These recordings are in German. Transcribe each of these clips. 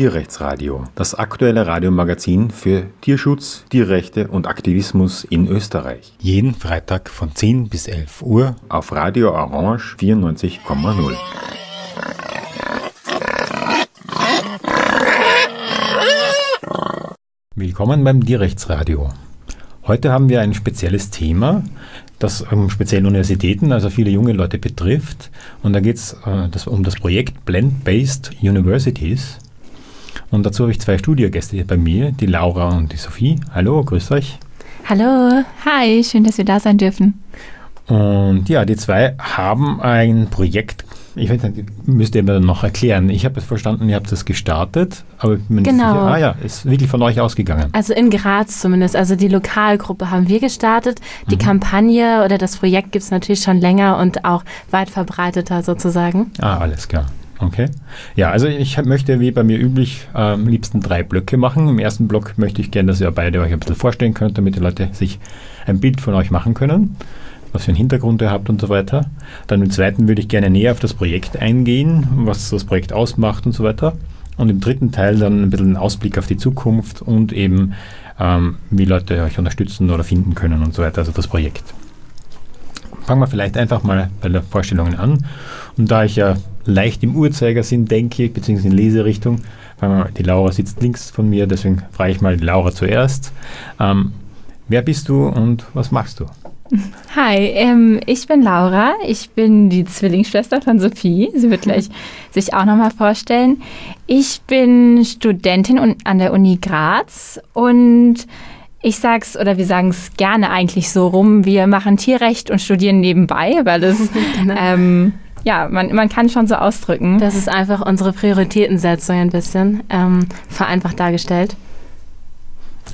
Tierrechtsradio, das aktuelle Radiomagazin für Tierschutz, Tierrechte und Aktivismus in Österreich. Jeden Freitag von 10 bis 11 Uhr auf Radio Orange 94,0. Willkommen beim Tierrechtsradio. Heute haben wir ein spezielles Thema, das ähm, speziell Universitäten, also viele junge Leute betrifft. Und da geht es äh, um das Projekt Blend-Based Universities. Und dazu habe ich zwei Studiogäste hier bei mir, die Laura und die Sophie. Hallo, grüßt euch. Hallo, hi, schön, dass wir da sein dürfen. Und ja, die zwei haben ein Projekt ich weiß nicht, müsst ihr mir dann noch erklären. Ich habe es verstanden, ihr habt es gestartet, aber ich bin genau. sicher, ah ja, ist wirklich von euch ausgegangen. Also in Graz zumindest, also die Lokalgruppe haben wir gestartet. Die mhm. Kampagne oder das Projekt gibt es natürlich schon länger und auch weit verbreiteter sozusagen. Ah, alles klar. Okay. Ja, also ich möchte wie bei mir üblich äh, am liebsten drei Blöcke machen. Im ersten Block möchte ich gerne, dass ihr beide euch ein bisschen vorstellen könnt, damit die Leute sich ein Bild von euch machen können was für einen Hintergrund ihr habt und so weiter. Dann im zweiten würde ich gerne näher auf das Projekt eingehen, was das Projekt ausmacht und so weiter. Und im dritten Teil dann ein bisschen einen Ausblick auf die Zukunft und eben, ähm, wie Leute euch unterstützen oder finden können und so weiter, also das Projekt. Fangen wir vielleicht einfach mal bei den Vorstellungen an. Und da ich ja leicht im Uhrzeigersinn denke, beziehungsweise in Leserichtung, die Laura sitzt links von mir, deswegen frage ich mal die Laura zuerst. Ähm, wer bist du und was machst du? Hi, ähm, ich bin Laura. Ich bin die Zwillingsschwester von Sophie. Sie wird gleich sich auch nochmal vorstellen. Ich bin Studentin an der Uni Graz und ich sag's oder wir sagen es gerne eigentlich so rum. Wir machen Tierrecht und studieren nebenbei, weil es genau. ähm, ja, man, man kann schon so ausdrücken. Das ist einfach unsere Prioritätensetzung ein bisschen ähm, vereinfacht dargestellt.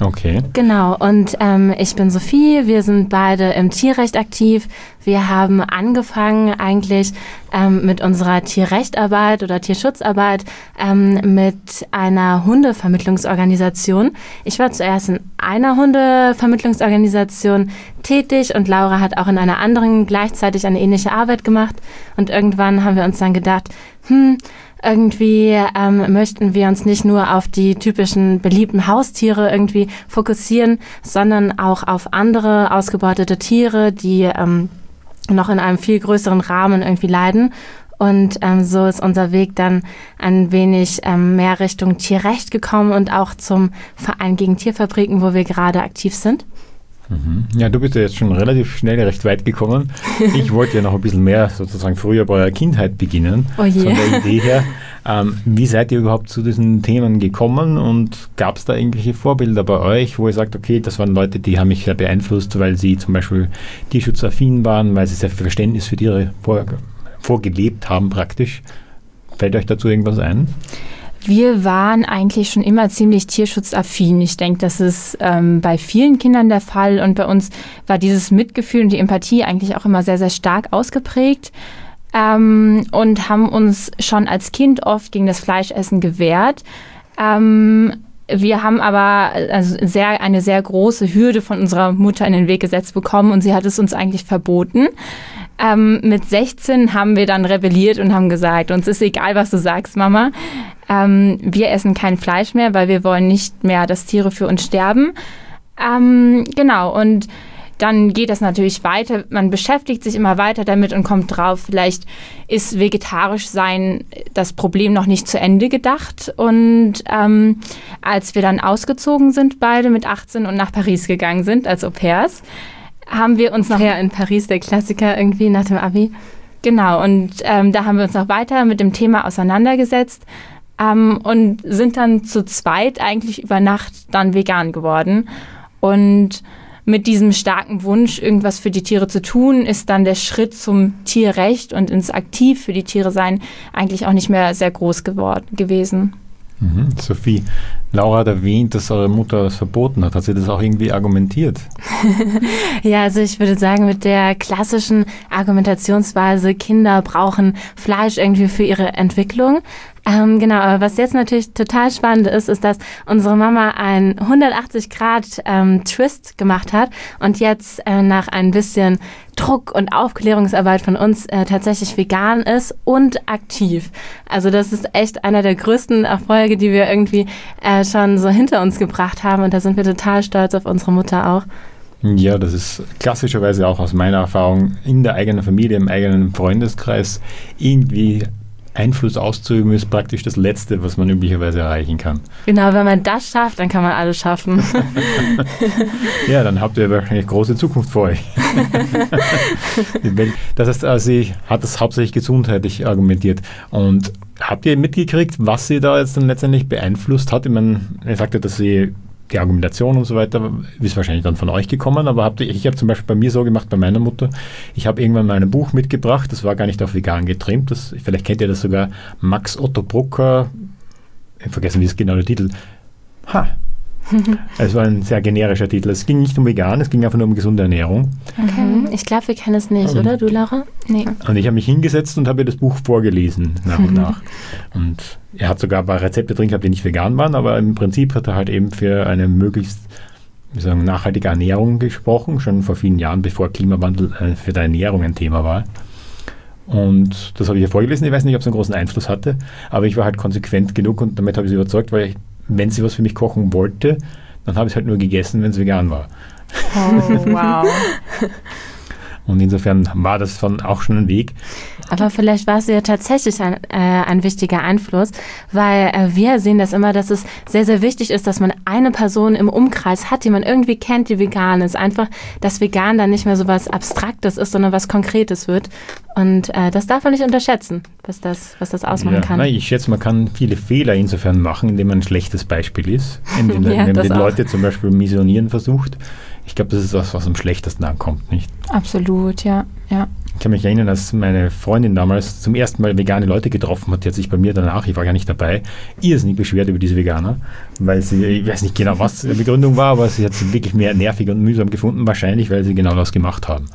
Okay. Genau, und ähm, ich bin Sophie, wir sind beide im Tierrecht aktiv. Wir haben angefangen eigentlich ähm, mit unserer Tierrechtarbeit oder Tierschutzarbeit ähm, mit einer Hundevermittlungsorganisation. Ich war zuerst in einer Hundevermittlungsorganisation tätig und Laura hat auch in einer anderen gleichzeitig eine ähnliche Arbeit gemacht. Und irgendwann haben wir uns dann gedacht, hm, irgendwie ähm, möchten wir uns nicht nur auf die typischen beliebten Haustiere irgendwie fokussieren, sondern auch auf andere ausgebeutete Tiere, die ähm, noch in einem viel größeren Rahmen irgendwie leiden. Und ähm, so ist unser Weg dann ein wenig ähm, mehr Richtung Tierrecht gekommen und auch zum Verein gegen Tierfabriken, wo wir gerade aktiv sind. Mhm. Ja, du bist ja jetzt schon relativ schnell recht weit gekommen. Ich wollte ja noch ein bisschen mehr sozusagen früher bei eurer Kindheit beginnen, oh je. von der Idee her. Ähm, wie seid ihr überhaupt zu diesen Themen gekommen und gab es da irgendwelche Vorbilder bei euch, wo ihr sagt, okay, das waren Leute, die haben mich sehr beeinflusst, weil sie zum Beispiel tierschutzaffin waren, weil sie sehr viel Verständnis für Tiere vor, vorgelebt haben praktisch. Fällt euch dazu irgendwas ein? Wir waren eigentlich schon immer ziemlich tierschutzaffin. Ich denke, das ist ähm, bei vielen Kindern der Fall. Und bei uns war dieses Mitgefühl und die Empathie eigentlich auch immer sehr, sehr stark ausgeprägt. Ähm, und haben uns schon als Kind oft gegen das Fleischessen gewehrt. Ähm, wir haben aber also sehr, eine sehr große Hürde von unserer Mutter in den Weg gesetzt bekommen und sie hat es uns eigentlich verboten. Ähm, mit 16 haben wir dann rebelliert und haben gesagt, uns ist egal, was du sagst, Mama. Ähm, wir essen kein Fleisch mehr, weil wir wollen nicht mehr, dass Tiere für uns sterben. Ähm, genau, und dann geht das natürlich weiter. Man beschäftigt sich immer weiter damit und kommt drauf, vielleicht ist vegetarisch sein das Problem noch nicht zu Ende gedacht. Und ähm, als wir dann ausgezogen sind, beide mit 18 und nach Paris gegangen sind als Au pairs, haben wir uns nachher in Paris, der Klassiker irgendwie nach dem Abi. Genau, und ähm, da haben wir uns noch weiter mit dem Thema auseinandergesetzt ähm, und sind dann zu zweit eigentlich über Nacht dann vegan geworden. Und mit diesem starken Wunsch, irgendwas für die Tiere zu tun, ist dann der Schritt zum Tierrecht und ins Aktiv für die Tiere sein eigentlich auch nicht mehr sehr groß geworden gewesen. Mhm. Sophie, Laura hat erwähnt, dass eure Mutter das verboten hat. Hat sie das auch irgendwie argumentiert? ja, also ich würde sagen, mit der klassischen Argumentationsweise, Kinder brauchen Fleisch irgendwie für ihre Entwicklung, Ähm, genau, aber was jetzt natürlich total spannend ist, ist, dass unsere Mama einen 180-Grad-Twist ähm, gemacht hat und jetzt äh, nach ein bisschen Druck und Aufklärungsarbeit von uns äh, tatsächlich vegan ist und aktiv. Also das ist echt einer der größten Erfolge, die wir irgendwie äh, schon so hinter uns gebracht haben und da sind wir total stolz auf unsere Mutter auch. Ja, das ist klassischerweise auch aus meiner Erfahrung in der eigenen Familie, im eigenen Freundeskreis irgendwie Einfluss auszuüben, ist praktisch das Letzte, was man üblicherweise erreichen kann. Genau, wenn man das schafft, dann kann man alles schaffen. ja, dann habt ihr wahrscheinlich große Zukunft vor euch. das heißt, also sie hat das hauptsächlich gesundheitlich argumentiert. Und habt ihr mitgekriegt, was sie da jetzt dann letztendlich beeinflusst hat? Ich meine, er sagte, dass sie die Argumentation und so weiter ist wahrscheinlich dann von euch gekommen, aber habt ich habe zum Beispiel bei mir so gemacht, bei meiner Mutter, ich habe irgendwann mal ein Buch mitgebracht, das war gar nicht auf vegan getrimmt, das, vielleicht kennt ihr das sogar, Max Otto Brucker, ich habe vergessen, wie ist genau der Titel, ha, es war ein sehr generischer Titel. Es ging nicht um vegan, es ging einfach nur um gesunde Ernährung. Okay. Mhm. Ich glaube, wir kennen es nicht, und, oder du, Laura? Nee. Und ich habe mich hingesetzt und habe das Buch vorgelesen, nach und nach. Und er hat sogar ein paar Rezepte drin gehabt, die nicht vegan waren, aber im Prinzip hat er halt eben für eine möglichst wie sagen, nachhaltige Ernährung gesprochen, schon vor vielen Jahren, bevor Klimawandel äh, für die Ernährung ein Thema war. Und das habe ich ja vorgelesen. Ich weiß nicht, ob es einen großen Einfluss hatte, aber ich war halt konsequent genug und damit habe ich sie überzeugt, weil ich wenn sie was für mich kochen wollte, dann habe ich es halt nur gegessen, wenn es vegan war. Oh, wow. Und insofern war das von auch schon ein Weg. Aber vielleicht war es ja tatsächlich ein, äh, ein wichtiger Einfluss, weil äh, wir sehen das immer, dass es sehr, sehr wichtig ist, dass man eine Person im Umkreis hat, die man irgendwie kennt, die vegan ist. Einfach, dass vegan dann nicht mehr so was Abstraktes ist, sondern was Konkretes wird. Und äh, das darf man nicht unterschätzen, was das, was das ausmachen ja, kann. Nein, ich schätze, man kann viele Fehler insofern machen, indem man ein schlechtes Beispiel ist. Indem, ja, indem man die Leute zum Beispiel missionieren versucht. Ich glaube, das ist was, was am schlechtesten ankommt, nicht? Absolut, ja, ja. Ich kann mich erinnern, als meine Freundin damals zum ersten Mal vegane Leute getroffen hat, die hat sich bei mir danach, ich war gar nicht dabei, irrsinnig beschwert über diese Veganer, weil sie, ich weiß nicht genau, was die Begründung war, aber sie hat sie wirklich mehr nervig und mühsam gefunden, wahrscheinlich, weil sie genau das gemacht haben.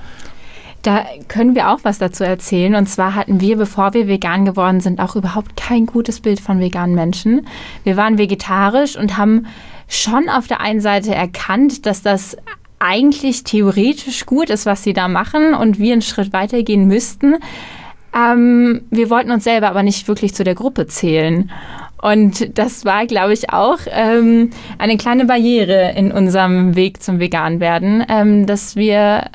Da können wir auch was dazu erzählen. Und zwar hatten wir, bevor wir vegan geworden sind, auch überhaupt kein gutes Bild von veganen Menschen. Wir waren vegetarisch und haben schon auf der einen Seite erkannt, dass das eigentlich theoretisch gut ist, was sie da machen und wir einen Schritt weitergehen müssten. Ähm, wir wollten uns selber aber nicht wirklich zu der Gruppe zählen. Und das war, glaube ich, auch ähm, eine kleine Barriere in unserem Weg zum Veganwerden, ähm, dass wir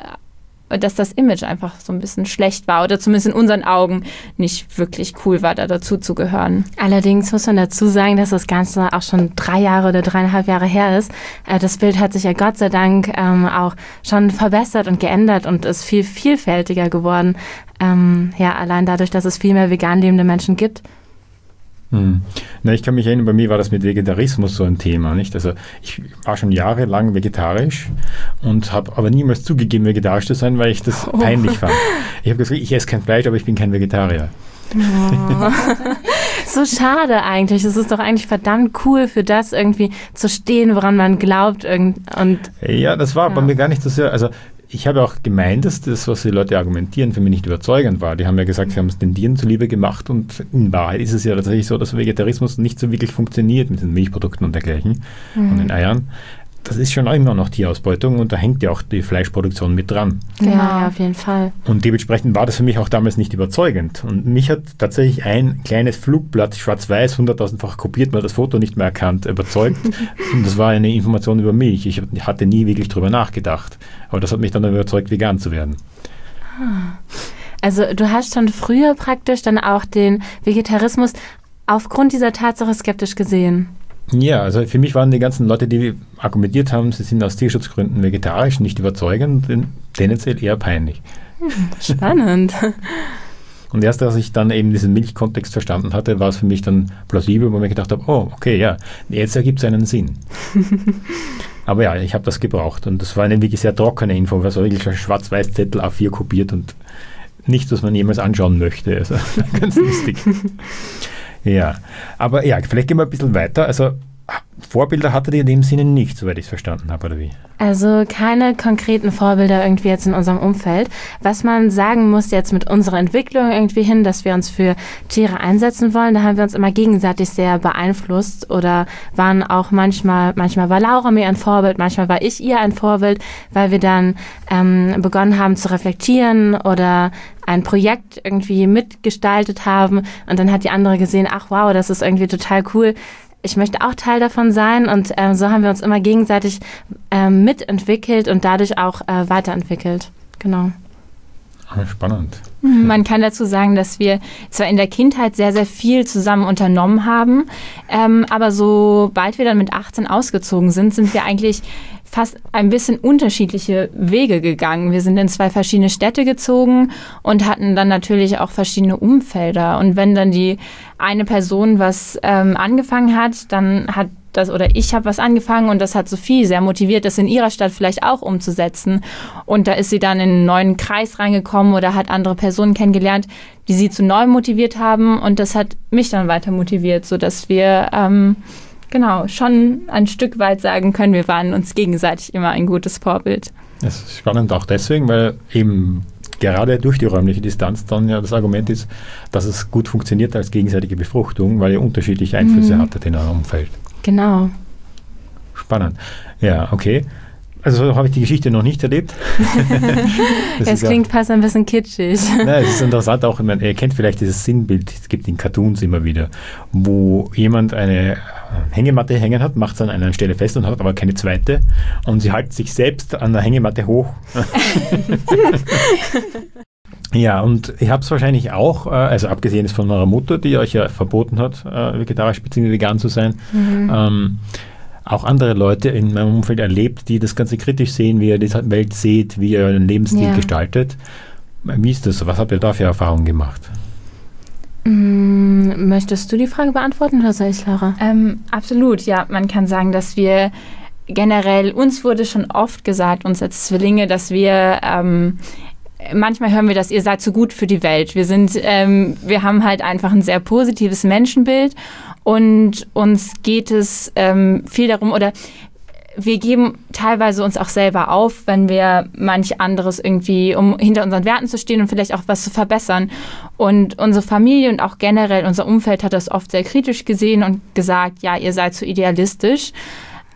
dass das Image einfach so ein bisschen schlecht war oder zumindest in unseren Augen nicht wirklich cool war, da dazu zu gehören. Allerdings muss man dazu sagen, dass das Ganze auch schon drei Jahre oder dreieinhalb Jahre her ist. Äh, das Bild hat sich ja Gott sei Dank ähm, auch schon verbessert und geändert und ist viel vielfältiger geworden. Ähm, ja, allein dadurch, dass es viel mehr vegan lebende Menschen gibt. Hm. Na, ich kann mich erinnern, bei mir war das mit Vegetarismus so ein Thema. Nicht? Also ich war schon jahrelang vegetarisch und habe aber niemals zugegeben, vegetarisch zu sein, weil ich das oh. peinlich fand. Ich habe gesagt, ich esse kein Fleisch, aber ich bin kein Vegetarier. Oh. so schade eigentlich. Es ist doch eigentlich verdammt cool, für das irgendwie zu stehen, woran man glaubt. Und, ja, das war ja. bei mir gar nicht so sehr. Also ich habe auch gemeint, dass das, was die Leute argumentieren, für mich nicht überzeugend war. Die haben ja gesagt, sie haben es den Tieren zuliebe gemacht und in Wahrheit ist es ja tatsächlich so, dass Vegetarismus nicht so wirklich funktioniert mit den Milchprodukten und dergleichen mhm. und den Eiern das ist schon immer noch Tierausbeutung und da hängt ja auch die Fleischproduktion mit dran. Ja, ja, auf jeden Fall. Und dementsprechend war das für mich auch damals nicht überzeugend. Und mich hat tatsächlich ein kleines Flugblatt, schwarz-weiß, hunderttausendfach kopiert, man hat das Foto nicht mehr erkannt, überzeugt. und das war eine Information über Milch. Ich hatte nie wirklich drüber nachgedacht. Aber das hat mich dann überzeugt, vegan zu werden. Ah. Also du hast schon früher praktisch dann auch den Vegetarismus aufgrund dieser Tatsache skeptisch gesehen. Ja, also für mich waren die ganzen Leute, die argumentiert haben, sie sind aus Tierschutzgründen vegetarisch, nicht überzeugend, tendenziell eher peinlich. Spannend. Und erst als ich dann eben diesen Milchkontext verstanden hatte, war es für mich dann plausibel, wo ich gedacht habe, oh, okay, ja, jetzt ergibt es einen Sinn. Aber ja, ich habe das gebraucht und das war eine wirklich sehr trockene Info, was wirklich ein schwarz-weiß Zettel A4 kopiert und nichts, was man jemals anschauen möchte. Also ganz lustig. Ja, aber ja, vielleicht gehen wir ein bisschen weiter. Also Vorbilder hattet ihr in dem Sinne nicht, soweit ich es verstanden habe, oder wie? Also keine konkreten Vorbilder irgendwie jetzt in unserem Umfeld. Was man sagen muss jetzt mit unserer Entwicklung irgendwie hin, dass wir uns für Tiere einsetzen wollen, da haben wir uns immer gegenseitig sehr beeinflusst oder waren auch manchmal, manchmal war Laura mir ein Vorbild, manchmal war ich ihr ein Vorbild, weil wir dann ähm, begonnen haben zu reflektieren oder ein Projekt irgendwie mitgestaltet haben und dann hat die andere gesehen, ach wow, das ist irgendwie total cool ich möchte auch Teil davon sein und ähm, so haben wir uns immer gegenseitig ähm, mitentwickelt und dadurch auch äh, weiterentwickelt. Genau. Ah, spannend. Mhm, man kann dazu sagen, dass wir zwar in der Kindheit sehr, sehr viel zusammen unternommen haben, ähm, aber sobald wir dann mit 18 ausgezogen sind, sind wir eigentlich fast ein bisschen unterschiedliche Wege gegangen. Wir sind in zwei verschiedene Städte gezogen und hatten dann natürlich auch verschiedene Umfelder. Und wenn dann die eine Person was ähm, angefangen hat, dann hat das oder ich habe was angefangen und das hat Sophie sehr motiviert, das in ihrer Stadt vielleicht auch umzusetzen. Und da ist sie dann in einen neuen Kreis reingekommen oder hat andere Personen kennengelernt, die sie zu neu motiviert haben und das hat mich dann weiter motiviert, sodass wir ähm, genau schon ein Stück weit sagen können, wir waren uns gegenseitig immer ein gutes Vorbild. Das ist spannend auch deswegen, weil eben gerade durch die räumliche Distanz dann ja das Argument ist, dass es gut funktioniert als gegenseitige Befruchtung, weil ihr unterschiedliche Einflüsse mhm. hattet in eurem Umfeld. Genau. Spannend. Ja, okay. Also habe ich die Geschichte noch nicht erlebt. es klingt ja, fast ein bisschen kitschig. Nein, es ist interessant auch, meine, ihr kennt vielleicht dieses Sinnbild, es gibt in Cartoons immer wieder, wo jemand eine Hängematte hängen hat, macht es an einer Stelle fest und hat aber keine zweite und sie halten sich selbst an der Hängematte hoch. Ja, und ihr habt es wahrscheinlich auch, äh, also abgesehen ist von eurer Mutter, die euch ja verboten hat, äh, vegetarisch bzw. vegan zu sein, mhm. ähm, auch andere Leute in meinem Umfeld erlebt, die das Ganze kritisch sehen, wie ihr die Welt seht, wie ihr euren Lebensstil ja. gestaltet. Wie ist das? Was habt ihr da für Erfahrungen gemacht? Mm, möchtest du die Frage beantworten oder soll ich, Lara? Ähm, absolut, ja. Man kann sagen, dass wir generell, uns wurde schon oft gesagt, uns als Zwillinge, dass wir ähm, manchmal hören wir das, ihr seid so gut für die Welt. Wir sind, ähm, wir haben halt einfach ein sehr positives Menschenbild und uns geht es ähm, viel darum oder wir geben teilweise uns auch selber auf, wenn wir manch anderes irgendwie, um hinter unseren Werten zu stehen und vielleicht auch was zu verbessern. Und unsere Familie und auch generell unser Umfeld hat das oft sehr kritisch gesehen und gesagt, ja, ihr seid zu idealistisch.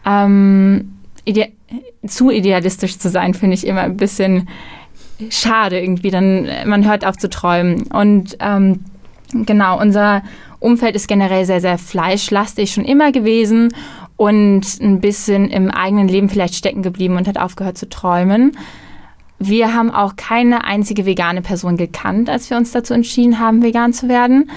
Ähm, ide zu idealistisch zu sein, finde ich immer ein bisschen schade irgendwie. Dann man hört auf zu träumen. Und ähm, genau, unser Umfeld ist generell sehr, sehr fleischlastig schon immer gewesen und ein bisschen im eigenen Leben vielleicht stecken geblieben und hat aufgehört zu träumen. Wir haben auch keine einzige vegane Person gekannt, als wir uns dazu entschieden haben, vegan zu werden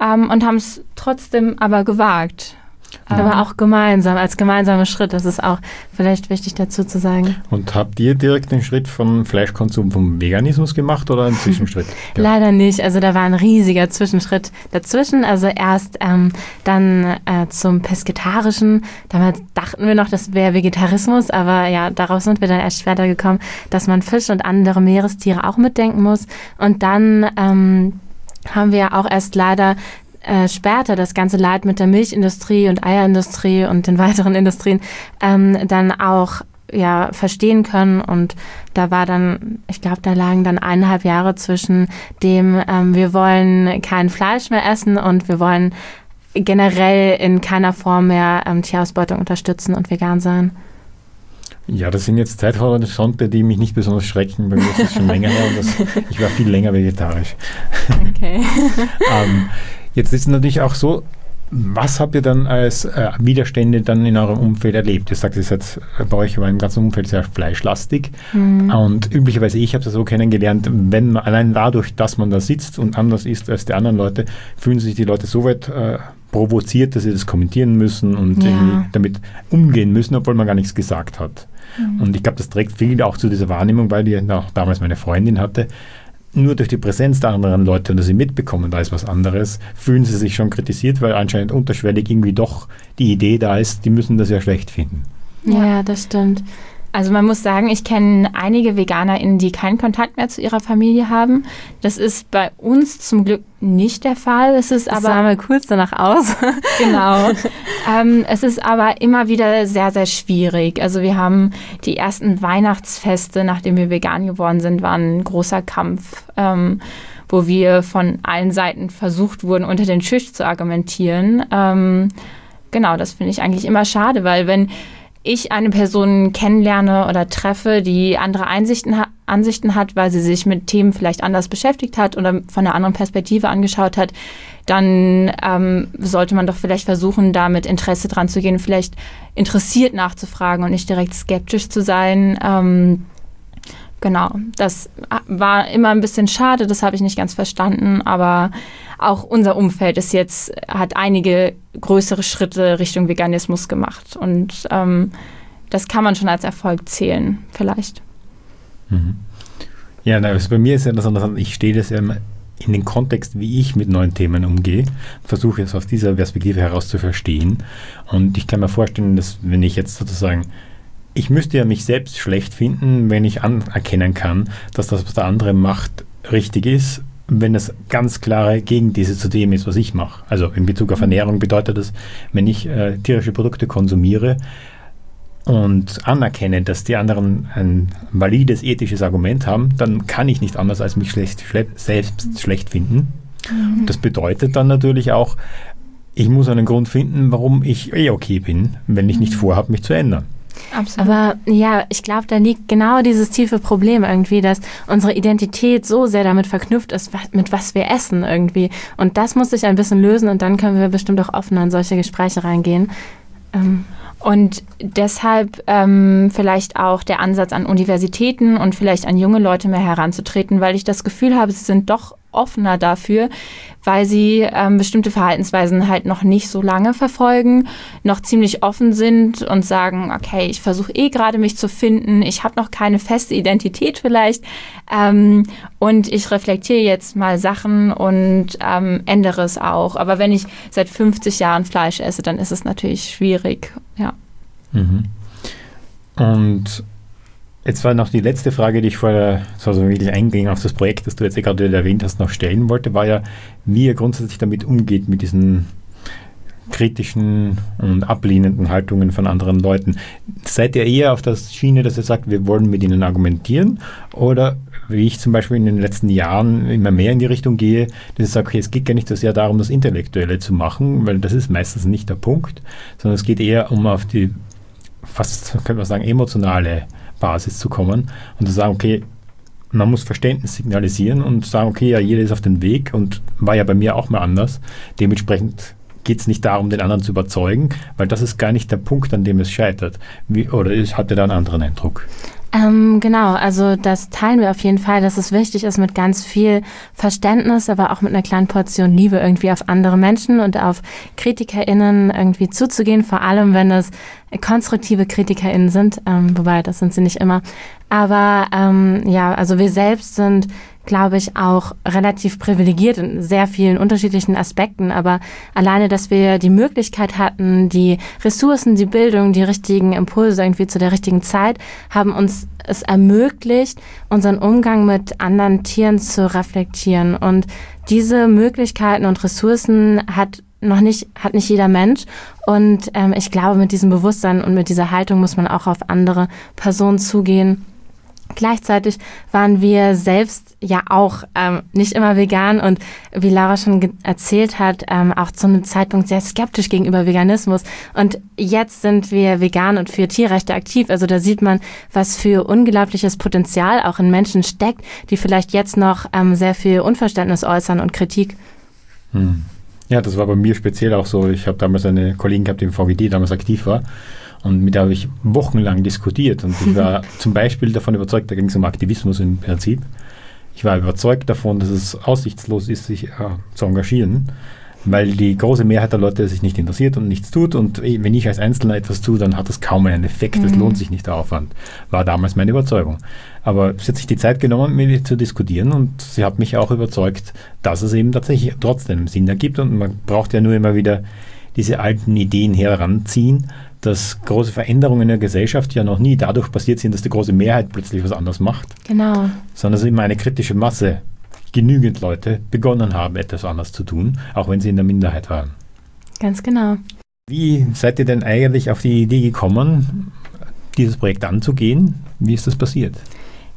ähm, und haben es trotzdem aber gewagt. Aber auch gemeinsam, als gemeinsamer Schritt, das ist auch vielleicht wichtig dazu zu sagen. Und habt ihr direkt den Schritt vom Fleischkonsum vom Veganismus gemacht oder einen Zwischenschritt? Ja. Leider nicht. Also da war ein riesiger Zwischenschritt dazwischen. Also erst ähm, dann äh, zum Pesketarischen. Damals dachten wir noch, das wäre Vegetarismus, aber ja, darauf sind wir dann erst später gekommen, dass man Fisch und andere Meerestiere auch mitdenken muss. Und dann ähm, haben wir auch erst leider äh, später das ganze Leid mit der Milchindustrie und Eierindustrie und den weiteren Industrien ähm, dann auch ja verstehen können und da war dann, ich glaube, da lagen dann eineinhalb Jahre zwischen dem, ähm, wir wollen kein Fleisch mehr essen und wir wollen generell in keiner Form mehr ähm, Tierausbeutung unterstützen und vegan sein. Ja, das sind jetzt Zeithorizonte, die mich nicht besonders schrecken. Bei mir ist schon länger her und das, ich war viel länger vegetarisch. Okay. ähm, Jetzt ist es natürlich auch so, was habt ihr dann als äh, Widerstände dann in eurem Umfeld erlebt? Ihr sagt, ihr seid bei euch war im ganzen Umfeld sehr fleischlastig. Mhm. Und üblicherweise, ich habe das so kennengelernt, wenn man allein dadurch, dass man da sitzt und anders ist als die anderen Leute, fühlen sich die Leute so weit äh, provoziert, dass sie das kommentieren müssen und ja. damit umgehen müssen, obwohl man gar nichts gesagt hat. Mhm. Und ich glaube, das trägt viel auch zu dieser Wahrnehmung, weil die auch damals meine Freundin hatte nur durch die Präsenz der anderen Leute und dass sie mitbekommen, da ist was anderes, fühlen sie sich schon kritisiert, weil anscheinend unterschwellig irgendwie doch die Idee da ist, die müssen das ja schlecht finden. Ja, das stimmt. Also man muss sagen, ich kenne einige VeganerInnen, die keinen Kontakt mehr zu ihrer Familie haben. Das ist bei uns zum Glück nicht der Fall. Es ist das aber sah mal kurz danach aus. genau. ähm, es ist aber immer wieder sehr, sehr schwierig. Also wir haben die ersten Weihnachtsfeste, nachdem wir vegan geworden sind, waren ein großer Kampf, ähm, wo wir von allen Seiten versucht wurden, unter den Tisch zu argumentieren. Ähm, genau, das finde ich eigentlich immer schade, weil wenn ich eine Person kennenlerne oder treffe, die andere Einsichten, Ansichten hat, weil sie sich mit Themen vielleicht anders beschäftigt hat oder von einer anderen Perspektive angeschaut hat, dann ähm, sollte man doch vielleicht versuchen, da mit Interesse dran zu gehen, vielleicht interessiert nachzufragen und nicht direkt skeptisch zu sein. Ähm, genau, das war immer ein bisschen schade, das habe ich nicht ganz verstanden, aber auch unser Umfeld ist jetzt, hat einige größere Schritte Richtung Veganismus gemacht. Und ähm, das kann man schon als Erfolg zählen, vielleicht. Mhm. Ja, na, bei mir ist ja das anders. Ich stehe das ja in den Kontext, wie ich mit neuen Themen umgehe, versuche es aus dieser Perspektive heraus zu verstehen. Und ich kann mir vorstellen, dass wenn ich jetzt sozusagen ich müsste ja mich selbst schlecht finden, wenn ich anerkennen kann, dass das, was der andere macht, richtig ist wenn es ganz klare Gegenthese zu dem ist, was ich mache. Also in Bezug auf mhm. Ernährung bedeutet das, wenn ich äh, tierische Produkte konsumiere und anerkenne, dass die anderen ein valides ethisches Argument haben, dann kann ich nicht anders als mich schlecht, schle selbst mhm. schlecht finden. Mhm. Das bedeutet dann natürlich auch, ich muss einen Grund finden, warum ich eh okay bin, wenn ich nicht mhm. vorhabe, mich zu ändern. Absolut. Aber ja, ich glaube, da liegt genau dieses tiefe Problem irgendwie, dass unsere Identität so sehr damit verknüpft ist, mit was wir essen irgendwie. Und das muss sich ein bisschen lösen und dann können wir bestimmt auch offener in solche Gespräche reingehen. Ähm. Und deshalb ähm, vielleicht auch der Ansatz an Universitäten und vielleicht an junge Leute mehr heranzutreten, weil ich das Gefühl habe, sie sind doch offener dafür, weil sie ähm, bestimmte Verhaltensweisen halt noch nicht so lange verfolgen, noch ziemlich offen sind und sagen, okay, ich versuche eh gerade mich zu finden, ich habe noch keine feste Identität vielleicht ähm, und ich reflektiere jetzt mal Sachen und ähm, ändere es auch. Aber wenn ich seit 50 Jahren Fleisch esse, dann ist es natürlich schwierig. Mhm. Und Jetzt war noch die letzte Frage, die ich vorher so wirklich einging auf das Projekt, das du jetzt gerade erwähnt hast, noch stellen wollte, war ja, wie ihr grundsätzlich damit umgeht, mit diesen kritischen und ablehnenden Haltungen von anderen Leuten. Seid ihr eher auf der Schiene, dass ihr sagt, wir wollen mit ihnen argumentieren? Oder wie ich zum Beispiel in den letzten Jahren immer mehr in die Richtung gehe, dass ich sage, okay, es geht gar nicht so sehr darum, das Intellektuelle zu machen, weil das ist meistens nicht der Punkt, sondern es geht eher um auf die fast, könnte man sagen, emotionale Basis zu kommen und zu sagen, okay, man muss Verständnis signalisieren und sagen, okay, ja, jeder ist auf dem Weg und war ja bei mir auch mal anders. Dementsprechend geht es nicht darum, den anderen zu überzeugen, weil das ist gar nicht der Punkt, an dem es scheitert. Wie, oder hat er da einen anderen Eindruck? Ähm, genau, also das teilen wir auf jeden Fall, dass es wichtig ist, mit ganz viel Verständnis, aber auch mit einer kleinen Portion Liebe irgendwie auf andere Menschen und auf KritikerInnen irgendwie zuzugehen, vor allem wenn es konstruktive KritikerInnen sind, ähm, wobei das sind sie nicht immer. Aber ähm, ja, also wir selbst sind glaube ich, auch relativ privilegiert in sehr vielen unterschiedlichen Aspekten. Aber alleine, dass wir die Möglichkeit hatten, die Ressourcen, die Bildung, die richtigen Impulse irgendwie zu der richtigen Zeit, haben uns es ermöglicht, unseren Umgang mit anderen Tieren zu reflektieren. Und diese Möglichkeiten und Ressourcen hat noch nicht, hat nicht jeder Mensch. Und ähm, ich glaube, mit diesem Bewusstsein und mit dieser Haltung muss man auch auf andere Personen zugehen Gleichzeitig waren wir selbst ja auch ähm, nicht immer vegan und wie Laura schon erzählt hat, ähm, auch zu einem Zeitpunkt sehr skeptisch gegenüber Veganismus. Und jetzt sind wir vegan und für Tierrechte aktiv. Also da sieht man, was für unglaubliches Potenzial auch in Menschen steckt, die vielleicht jetzt noch ähm, sehr viel Unverständnis äußern und Kritik. Hm. Ja, das war bei mir speziell auch so. Ich habe damals eine Kollegin gehabt, die im VGD damals aktiv war. Und mit der habe ich wochenlang diskutiert. Und ich war zum Beispiel davon überzeugt, da ging es um Aktivismus im Prinzip. Ich war überzeugt davon, dass es aussichtslos ist, sich äh, zu engagieren, weil die große Mehrheit der Leute sich nicht interessiert und nichts tut. Und wenn ich als Einzelner etwas tue, dann hat das kaum einen Effekt. Es mhm. lohnt sich nicht der Aufwand. War damals meine Überzeugung. Aber sie hat sich die Zeit genommen, mit mir zu diskutieren und sie hat mich auch überzeugt, dass es eben tatsächlich trotzdem Sinn ergibt. Und man braucht ja nur immer wieder diese alten Ideen heranziehen dass große Veränderungen in der Gesellschaft ja noch nie dadurch passiert sind, dass die große Mehrheit plötzlich was anderes macht. Genau. Sondern dass immer eine kritische Masse, genügend Leute begonnen haben, etwas anders zu tun, auch wenn sie in der Minderheit waren. Ganz genau. Wie seid ihr denn eigentlich auf die Idee gekommen, dieses Projekt anzugehen? Wie ist das passiert?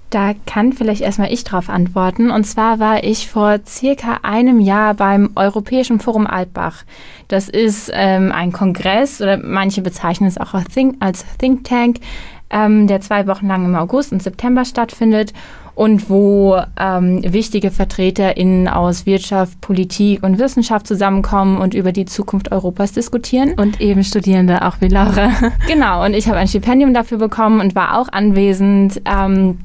Da kann vielleicht erstmal ich drauf antworten. Und zwar war ich vor circa einem Jahr beim Europäischen Forum Altbach. Das ist ähm, ein Kongress oder manche bezeichnen es auch als Think, als Think Tank, ähm, der zwei Wochen lang im August und September stattfindet und wo ähm, wichtige VertreterInnen aus Wirtschaft, Politik und Wissenschaft zusammenkommen und über die Zukunft Europas diskutieren. Und eben Studierende, auch wie Laura. genau, und ich habe ein Stipendium dafür bekommen und war auch anwesend. Ähm,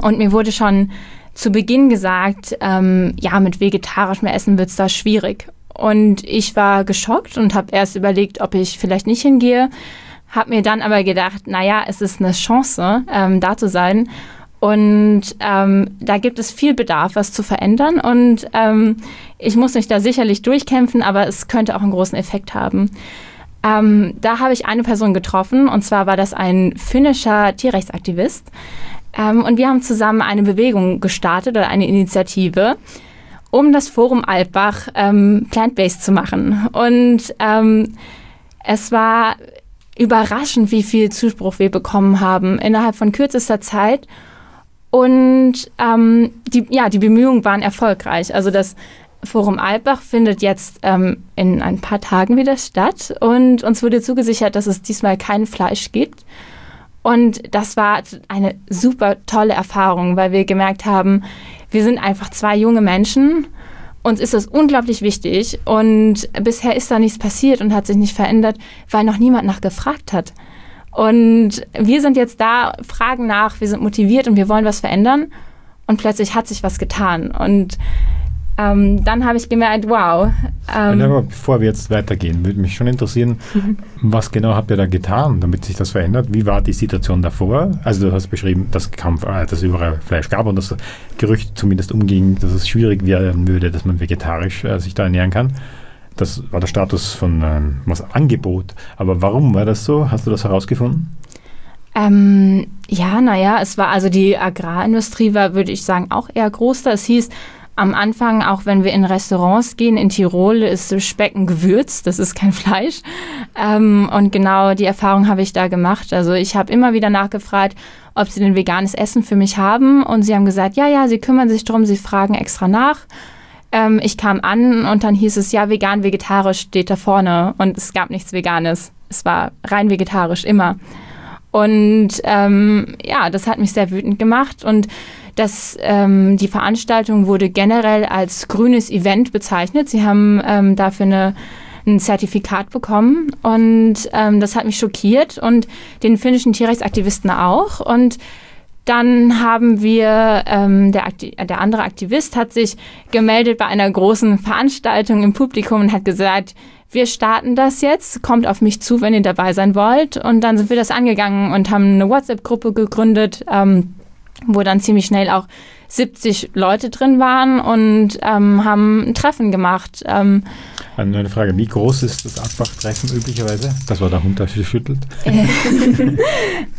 und mir wurde schon zu Beginn gesagt, ähm, ja, mit vegetarischem Essen wird es da schwierig. Und ich war geschockt und habe erst überlegt, ob ich vielleicht nicht hingehe. Habe mir dann aber gedacht, naja, es ist eine Chance, ähm, da zu sein. Und ähm, da gibt es viel Bedarf, was zu verändern. Und ähm, ich muss mich da sicherlich durchkämpfen, aber es könnte auch einen großen Effekt haben. Ähm, da habe ich eine Person getroffen, und zwar war das ein finnischer Tierrechtsaktivist. Ähm, und wir haben zusammen eine Bewegung gestartet oder eine Initiative, um das Forum Altbach ähm, plant-based zu machen. Und ähm, es war überraschend, wie viel Zuspruch wir bekommen haben innerhalb von kürzester Zeit. Und ähm, die, ja, die Bemühungen waren erfolgreich. Also das Forum Altbach findet jetzt ähm, in ein paar Tagen wieder statt und uns wurde zugesichert, dass es diesmal kein Fleisch gibt. Und das war eine super tolle Erfahrung, weil wir gemerkt haben, wir sind einfach zwei junge Menschen. Uns ist das unglaublich wichtig und bisher ist da nichts passiert und hat sich nicht verändert, weil noch niemand nach gefragt hat. Und wir sind jetzt da, fragen nach, wir sind motiviert und wir wollen was verändern. Und plötzlich hat sich was getan. Und ähm, dann habe ich gemerkt, wow. Ähm, aber bevor wir jetzt weitergehen, würde mich schon interessieren, was genau habt ihr da getan, damit sich das verändert? Wie war die Situation davor? Also du hast beschrieben, dass, kaum, äh, dass es überall Fleisch gab und das Gerücht zumindest umging, dass es schwierig werden würde, dass man vegetarisch äh, sich da ernähren kann. Das war der Status von ähm, was Angebot. Aber warum war das so? Hast du das herausgefunden? Ähm, ja, naja, es war also die Agrarindustrie war, würde ich sagen, auch eher groß. Das hieß, am Anfang, auch wenn wir in Restaurants gehen, in Tirol ist Speck ein Gewürz, das ist kein Fleisch. Ähm, und genau die Erfahrung habe ich da gemacht. Also ich habe immer wieder nachgefragt, ob sie denn veganes Essen für mich haben. Und sie haben gesagt, ja, ja, sie kümmern sich drum, sie fragen extra nach. Ähm, ich kam an und dann hieß es, ja, vegan, vegetarisch steht da vorne. Und es gab nichts Veganes. Es war rein vegetarisch, immer. Und ähm, ja, das hat mich sehr wütend gemacht. Und das, ähm, die Veranstaltung wurde generell als grünes Event bezeichnet. Sie haben ähm, dafür eine, ein Zertifikat bekommen und ähm, das hat mich schockiert und den finnischen Tierrechtsaktivisten auch. Und dann haben wir, ähm, der, der andere Aktivist hat sich gemeldet bei einer großen Veranstaltung im Publikum und hat gesagt, wir starten das jetzt, kommt auf mich zu, wenn ihr dabei sein wollt. Und dann sind wir das angegangen und haben eine WhatsApp-Gruppe gegründet. Ähm, wo dann ziemlich schnell auch 70 Leute drin waren und ähm, haben ein Treffen gemacht. Ähm, eine Frage, wie groß ist das Asbach-Treffen üblicherweise? Das war der Hund, der schüttelt.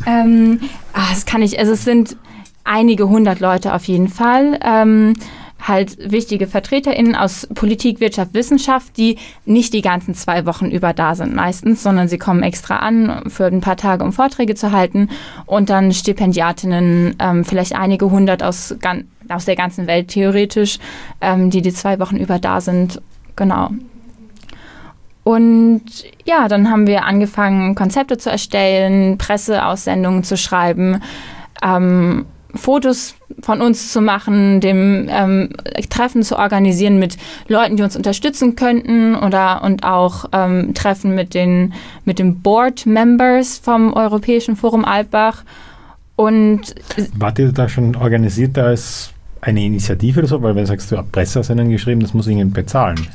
ähm, ah, das kann ich, also es sind einige hundert Leute auf jeden Fall. Ähm, halt wichtige VertreterInnen aus Politik, Wirtschaft, Wissenschaft, die nicht die ganzen zwei Wochen über da sind meistens, sondern sie kommen extra an für ein paar Tage, um Vorträge zu halten und dann Stipendiatinnen, ähm, vielleicht einige hundert aus, aus der ganzen Welt theoretisch, ähm, die die zwei Wochen über da sind. Genau. Und ja, dann haben wir angefangen, Konzepte zu erstellen, Presseaussendungen zu schreiben, ähm, Fotos von uns zu machen, dem ähm, Treffen zu organisieren mit Leuten, die uns unterstützen könnten oder und auch ähm, Treffen mit den mit den Board Members vom Europäischen Forum Altbach. Und wart ihr da schon organisiert als eine Initiative oder so? Weil wenn du sagst, du hast Presseaussendungen geschrieben, das muss ihnen bezahlen.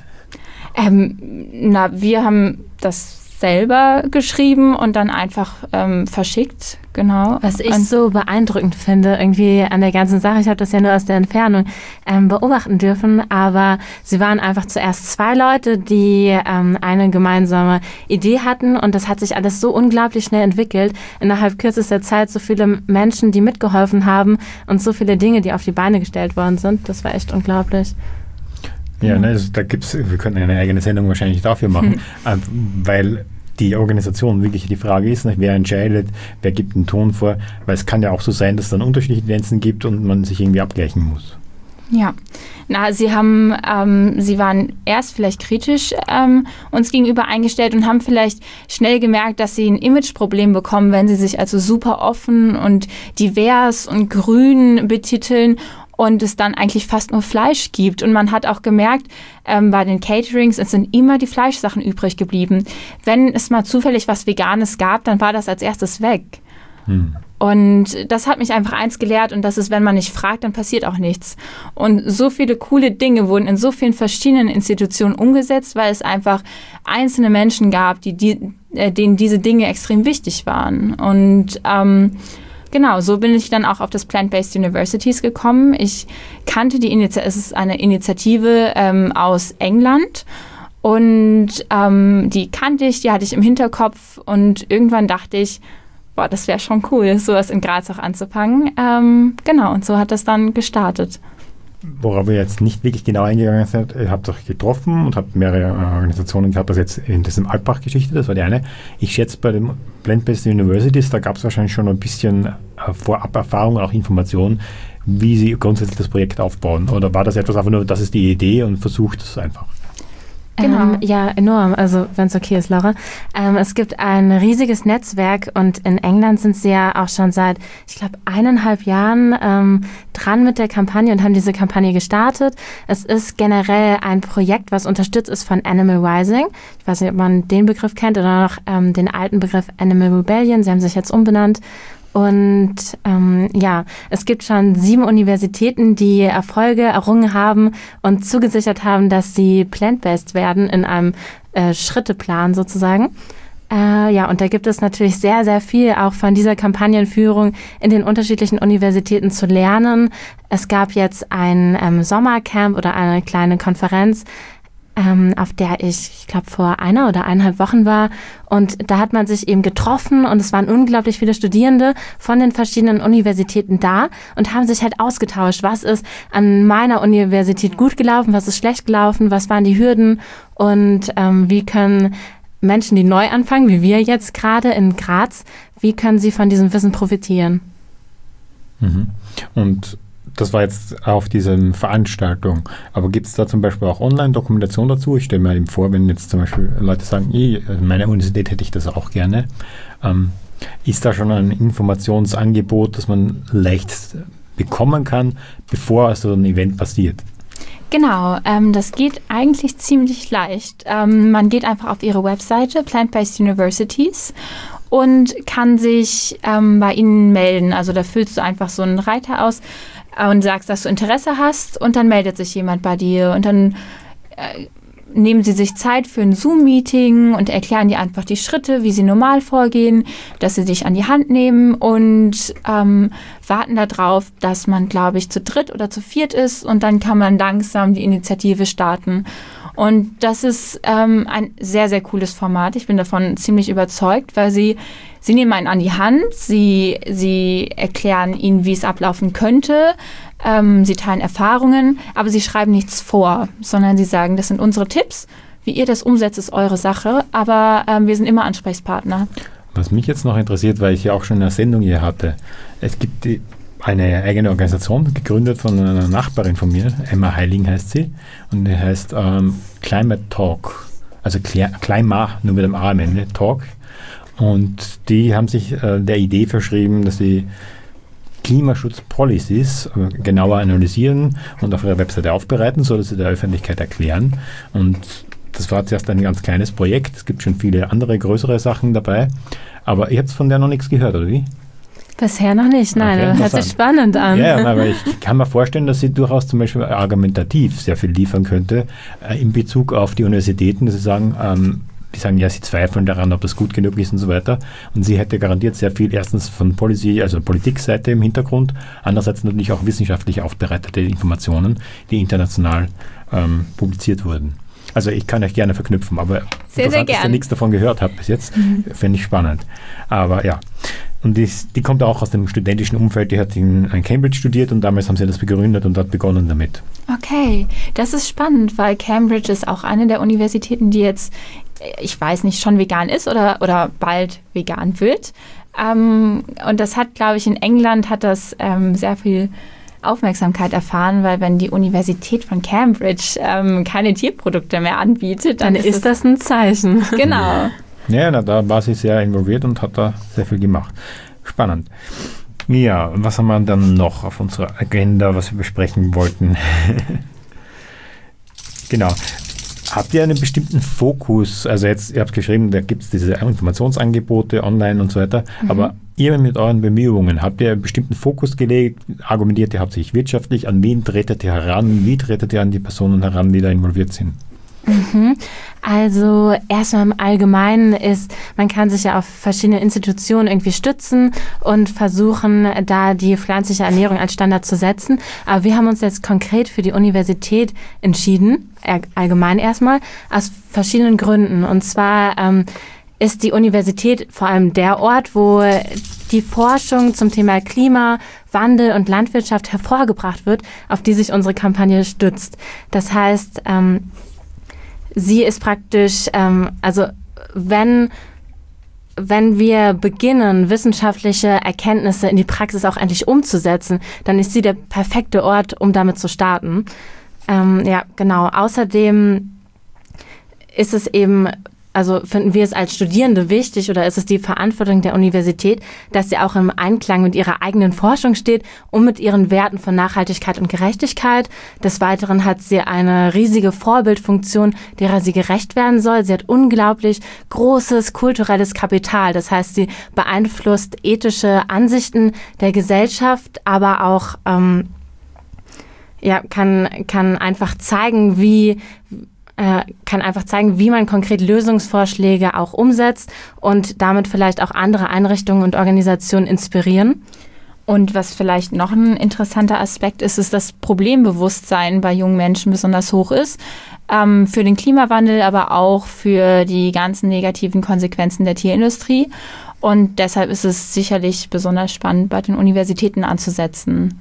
Ähm, na, wir haben das selber geschrieben und dann einfach ähm, verschickt. Genau. Was ich so beeindruckend finde, irgendwie an der ganzen Sache, ich habe das ja nur aus der Entfernung ähm, beobachten dürfen, aber sie waren einfach zuerst zwei Leute, die ähm, eine gemeinsame Idee hatten und das hat sich alles so unglaublich schnell entwickelt. Innerhalb kürzester Zeit so viele Menschen, die mitgeholfen haben und so viele Dinge, die auf die Beine gestellt worden sind. Das war echt unglaublich. Ja, ne, also da gibt's, wir könnten eine eigene Sendung wahrscheinlich dafür machen, hm. weil die Organisation wirklich die Frage ist, wer entscheidet, wer gibt den Ton vor, weil es kann ja auch so sein, dass es dann unterschiedliche Tendenzen gibt und man sich irgendwie abgleichen muss. Ja, na, sie haben, ähm, sie waren erst vielleicht kritisch ähm, uns gegenüber eingestellt und haben vielleicht schnell gemerkt, dass sie ein Imageproblem bekommen, wenn sie sich also super offen und divers und grün betiteln und es dann eigentlich fast nur Fleisch gibt. Und man hat auch gemerkt, ähm, bei den Caterings, es sind immer die Fleischsachen übrig geblieben. Wenn es mal zufällig was Veganes gab, dann war das als erstes weg. Hm. Und das hat mich einfach eins gelehrt und das ist, wenn man nicht fragt, dann passiert auch nichts. Und so viele coole Dinge wurden in so vielen verschiedenen Institutionen umgesetzt, weil es einfach einzelne Menschen gab, die, die äh, denen diese Dinge extrem wichtig waren. Und ähm, Genau, so bin ich dann auch auf das Plant-Based Universities gekommen. Ich kannte die Initiative, es ist eine Initiative ähm, aus England und ähm, die kannte ich, die hatte ich im Hinterkopf und irgendwann dachte ich, boah, das wäre schon cool, sowas in Graz auch anzufangen. Ähm, genau, und so hat das dann gestartet worauf wir jetzt nicht wirklich genau eingegangen sind, ihr habt euch getroffen und habt mehrere Organisationen gehabt, das jetzt in diesem Alpbach-Geschichte, das war die eine. Ich schätze, bei den Plant-Based Universities, da gab es wahrscheinlich schon ein bisschen äh, Vorab-Erfahrung auch Informationen, wie sie grundsätzlich das Projekt aufbauen. Oder war das etwas einfach nur, das ist die Idee und versucht es einfach? Genau. Ähm, ja, enorm. Also, wenn es okay ist, Laura. Ähm, es gibt ein riesiges Netzwerk und in England sind sie ja auch schon seit, ich glaube, eineinhalb Jahren ähm, dran mit der Kampagne und haben diese Kampagne gestartet. Es ist generell ein Projekt, was unterstützt ist von Animal Rising. Ich weiß nicht, ob man den Begriff kennt oder noch ähm, den alten Begriff Animal Rebellion. Sie haben sich jetzt umbenannt. Und ähm, ja, es gibt schon sieben Universitäten, die Erfolge errungen haben und zugesichert haben, dass sie plant-based werden in einem äh, Schritteplan sozusagen. Äh, ja, und da gibt es natürlich sehr, sehr viel auch von dieser Kampagnenführung in den unterschiedlichen Universitäten zu lernen. Es gab jetzt ein ähm, Sommercamp oder eine kleine Konferenz, ähm, auf der ich, ich glaube, vor einer oder eineinhalb Wochen war. Und da hat man sich eben getroffen und es waren unglaublich viele Studierende von den verschiedenen Universitäten da und haben sich halt ausgetauscht. Was ist an meiner Universität gut gelaufen, was ist schlecht gelaufen, was waren die Hürden und ähm, wie können Menschen, die neu anfangen, wie wir jetzt gerade in Graz, wie können sie von diesem Wissen profitieren? Mhm. Und das war jetzt auf dieser Veranstaltung. Aber gibt es da zum Beispiel auch Online-Dokumentation dazu? Ich stelle mir eben vor, wenn jetzt zum Beispiel Leute sagen, in meiner Universität hätte ich das auch gerne. Ähm, ist da schon ein Informationsangebot, das man leicht bekommen kann, bevor so ein Event passiert? Genau, ähm, das geht eigentlich ziemlich leicht. Ähm, man geht einfach auf ihre Webseite, Plant-Based Universities, und kann sich ähm, bei ihnen melden. Also da füllst du einfach so einen Reiter aus und sagst, dass du Interesse hast und dann meldet sich jemand bei dir und dann äh, nehmen sie sich Zeit für ein Zoom-Meeting und erklären dir einfach die Schritte, wie sie normal vorgehen, dass sie dich an die Hand nehmen und ähm, warten darauf, dass man, glaube ich, zu dritt oder zu viert ist und dann kann man langsam die Initiative starten. Und das ist ähm, ein sehr, sehr cooles Format. Ich bin davon ziemlich überzeugt, weil sie, sie nehmen einen an die Hand, sie, sie erklären ihnen, wie es ablaufen könnte, ähm, sie teilen Erfahrungen, aber sie schreiben nichts vor, sondern sie sagen, das sind unsere Tipps. Wie ihr das umsetzt, ist eure Sache, aber ähm, wir sind immer Ansprechpartner. Was mich jetzt noch interessiert, weil ich ja auch schon eine Sendung hier hatte, es gibt die, eine eigene Organisation, gegründet von einer Nachbarin von mir, Emma Heiling heißt sie, und die heißt ähm, Climate Talk, also Klima, nur mit dem A am Ende, Talk. Und die haben sich äh, der Idee verschrieben, dass sie Klimaschutz-Policies äh, genauer analysieren und auf ihrer Webseite aufbereiten, sodass sie der Öffentlichkeit erklären. Und das war zuerst ein ganz kleines Projekt. Es gibt schon viele andere größere Sachen dabei. Aber ihr habt von der noch nichts gehört, oder wie? Bisher noch nicht, nein, okay, hört sich spannend an. Ja, aber ich kann mir vorstellen, dass sie durchaus zum Beispiel argumentativ sehr viel liefern könnte äh, in Bezug auf die Universitäten, dass sie sagen, ähm, die sagen, ja, sie zweifeln daran, ob das gut genug ist und so weiter. Und sie hätte garantiert sehr viel erstens von Policy, also Politikseite im Hintergrund, andererseits natürlich auch wissenschaftlich aufbereitete Informationen, die international ähm, publiziert wurden. Also ich kann euch gerne verknüpfen, aber sehr, sehr dass ihr nichts davon gehört habt bis jetzt, mhm. fände ich spannend. Aber ja, und die, die, kommt auch aus dem studentischen Umfeld, die hat in, in Cambridge studiert und damals haben sie das begründet und hat begonnen damit. Okay, das ist spannend, weil Cambridge ist auch eine der Universitäten, die jetzt, ich weiß nicht, schon vegan ist oder, oder bald vegan wird. Ähm, und das hat, glaube ich, in England hat das ähm, sehr viel Aufmerksamkeit erfahren, weil wenn die Universität von Cambridge ähm, keine Tierprodukte mehr anbietet, dann, dann ist, das ein Zeichen. Genau. Ja, na, da war sie sehr involviert und hat da sehr viel gemacht. Spannend. Ja, was haben wir dann noch auf unserer Agenda, was wir besprechen wollten? genau. Habt ihr einen bestimmten Fokus? Also jetzt, ihr habt geschrieben, da gibt es diese Informationsangebote online und so weiter, mhm. aber ihr mit euren Bemühungen, habt ihr einen bestimmten Fokus gelegt? Argumentiert ihr hauptsächlich wirtschaftlich? An wen tretet ihr heran? Wie tretet ihr an die Personen heran, die da involviert sind? Mhm. Also erstmal im Allgemeinen ist, man kann sich ja auf verschiedene Institutionen irgendwie stützen und versuchen, da die pflanzliche Ernährung als Standard zu setzen. Aber wir haben uns jetzt konkret für die Universität entschieden, allgemein erstmal, aus verschiedenen Gründen. Und zwar ähm, ist die Universität vor allem der Ort, wo die Forschung zum Thema Klimawandel und Landwirtschaft hervorgebracht wird, auf die sich unsere Kampagne stützt. Das heißt, ähm, sie ist praktisch, ähm, also wenn wenn wir beginnen, wissenschaftliche Erkenntnisse in die Praxis auch endlich umzusetzen, dann ist sie der perfekte Ort, um damit zu starten. Ähm, ja, genau. Außerdem ist es eben also finden wir es als Studierende wichtig oder ist es die Verantwortung der Universität, dass sie auch im Einklang mit ihrer eigenen Forschung steht und mit ihren Werten von Nachhaltigkeit und Gerechtigkeit. Des Weiteren hat sie eine riesige Vorbildfunktion, derer sie gerecht werden soll. Sie hat unglaublich großes kulturelles Kapital. Das heißt, sie beeinflusst ethische Ansichten der Gesellschaft, aber auch ähm, ja, kann, kann einfach zeigen, wie äh, kann einfach zeigen, wie man konkret Lösungsvorschläge auch umsetzt und damit vielleicht auch andere Einrichtungen und Organisationen inspirieren. Und was vielleicht noch ein interessanter Aspekt ist, ist, dass Problembewusstsein bei jungen Menschen besonders hoch ist. Ähm, für den Klimawandel, aber auch für die ganzen negativen Konsequenzen der Tierindustrie. Und deshalb ist es sicherlich besonders spannend, bei den Universitäten anzusetzen.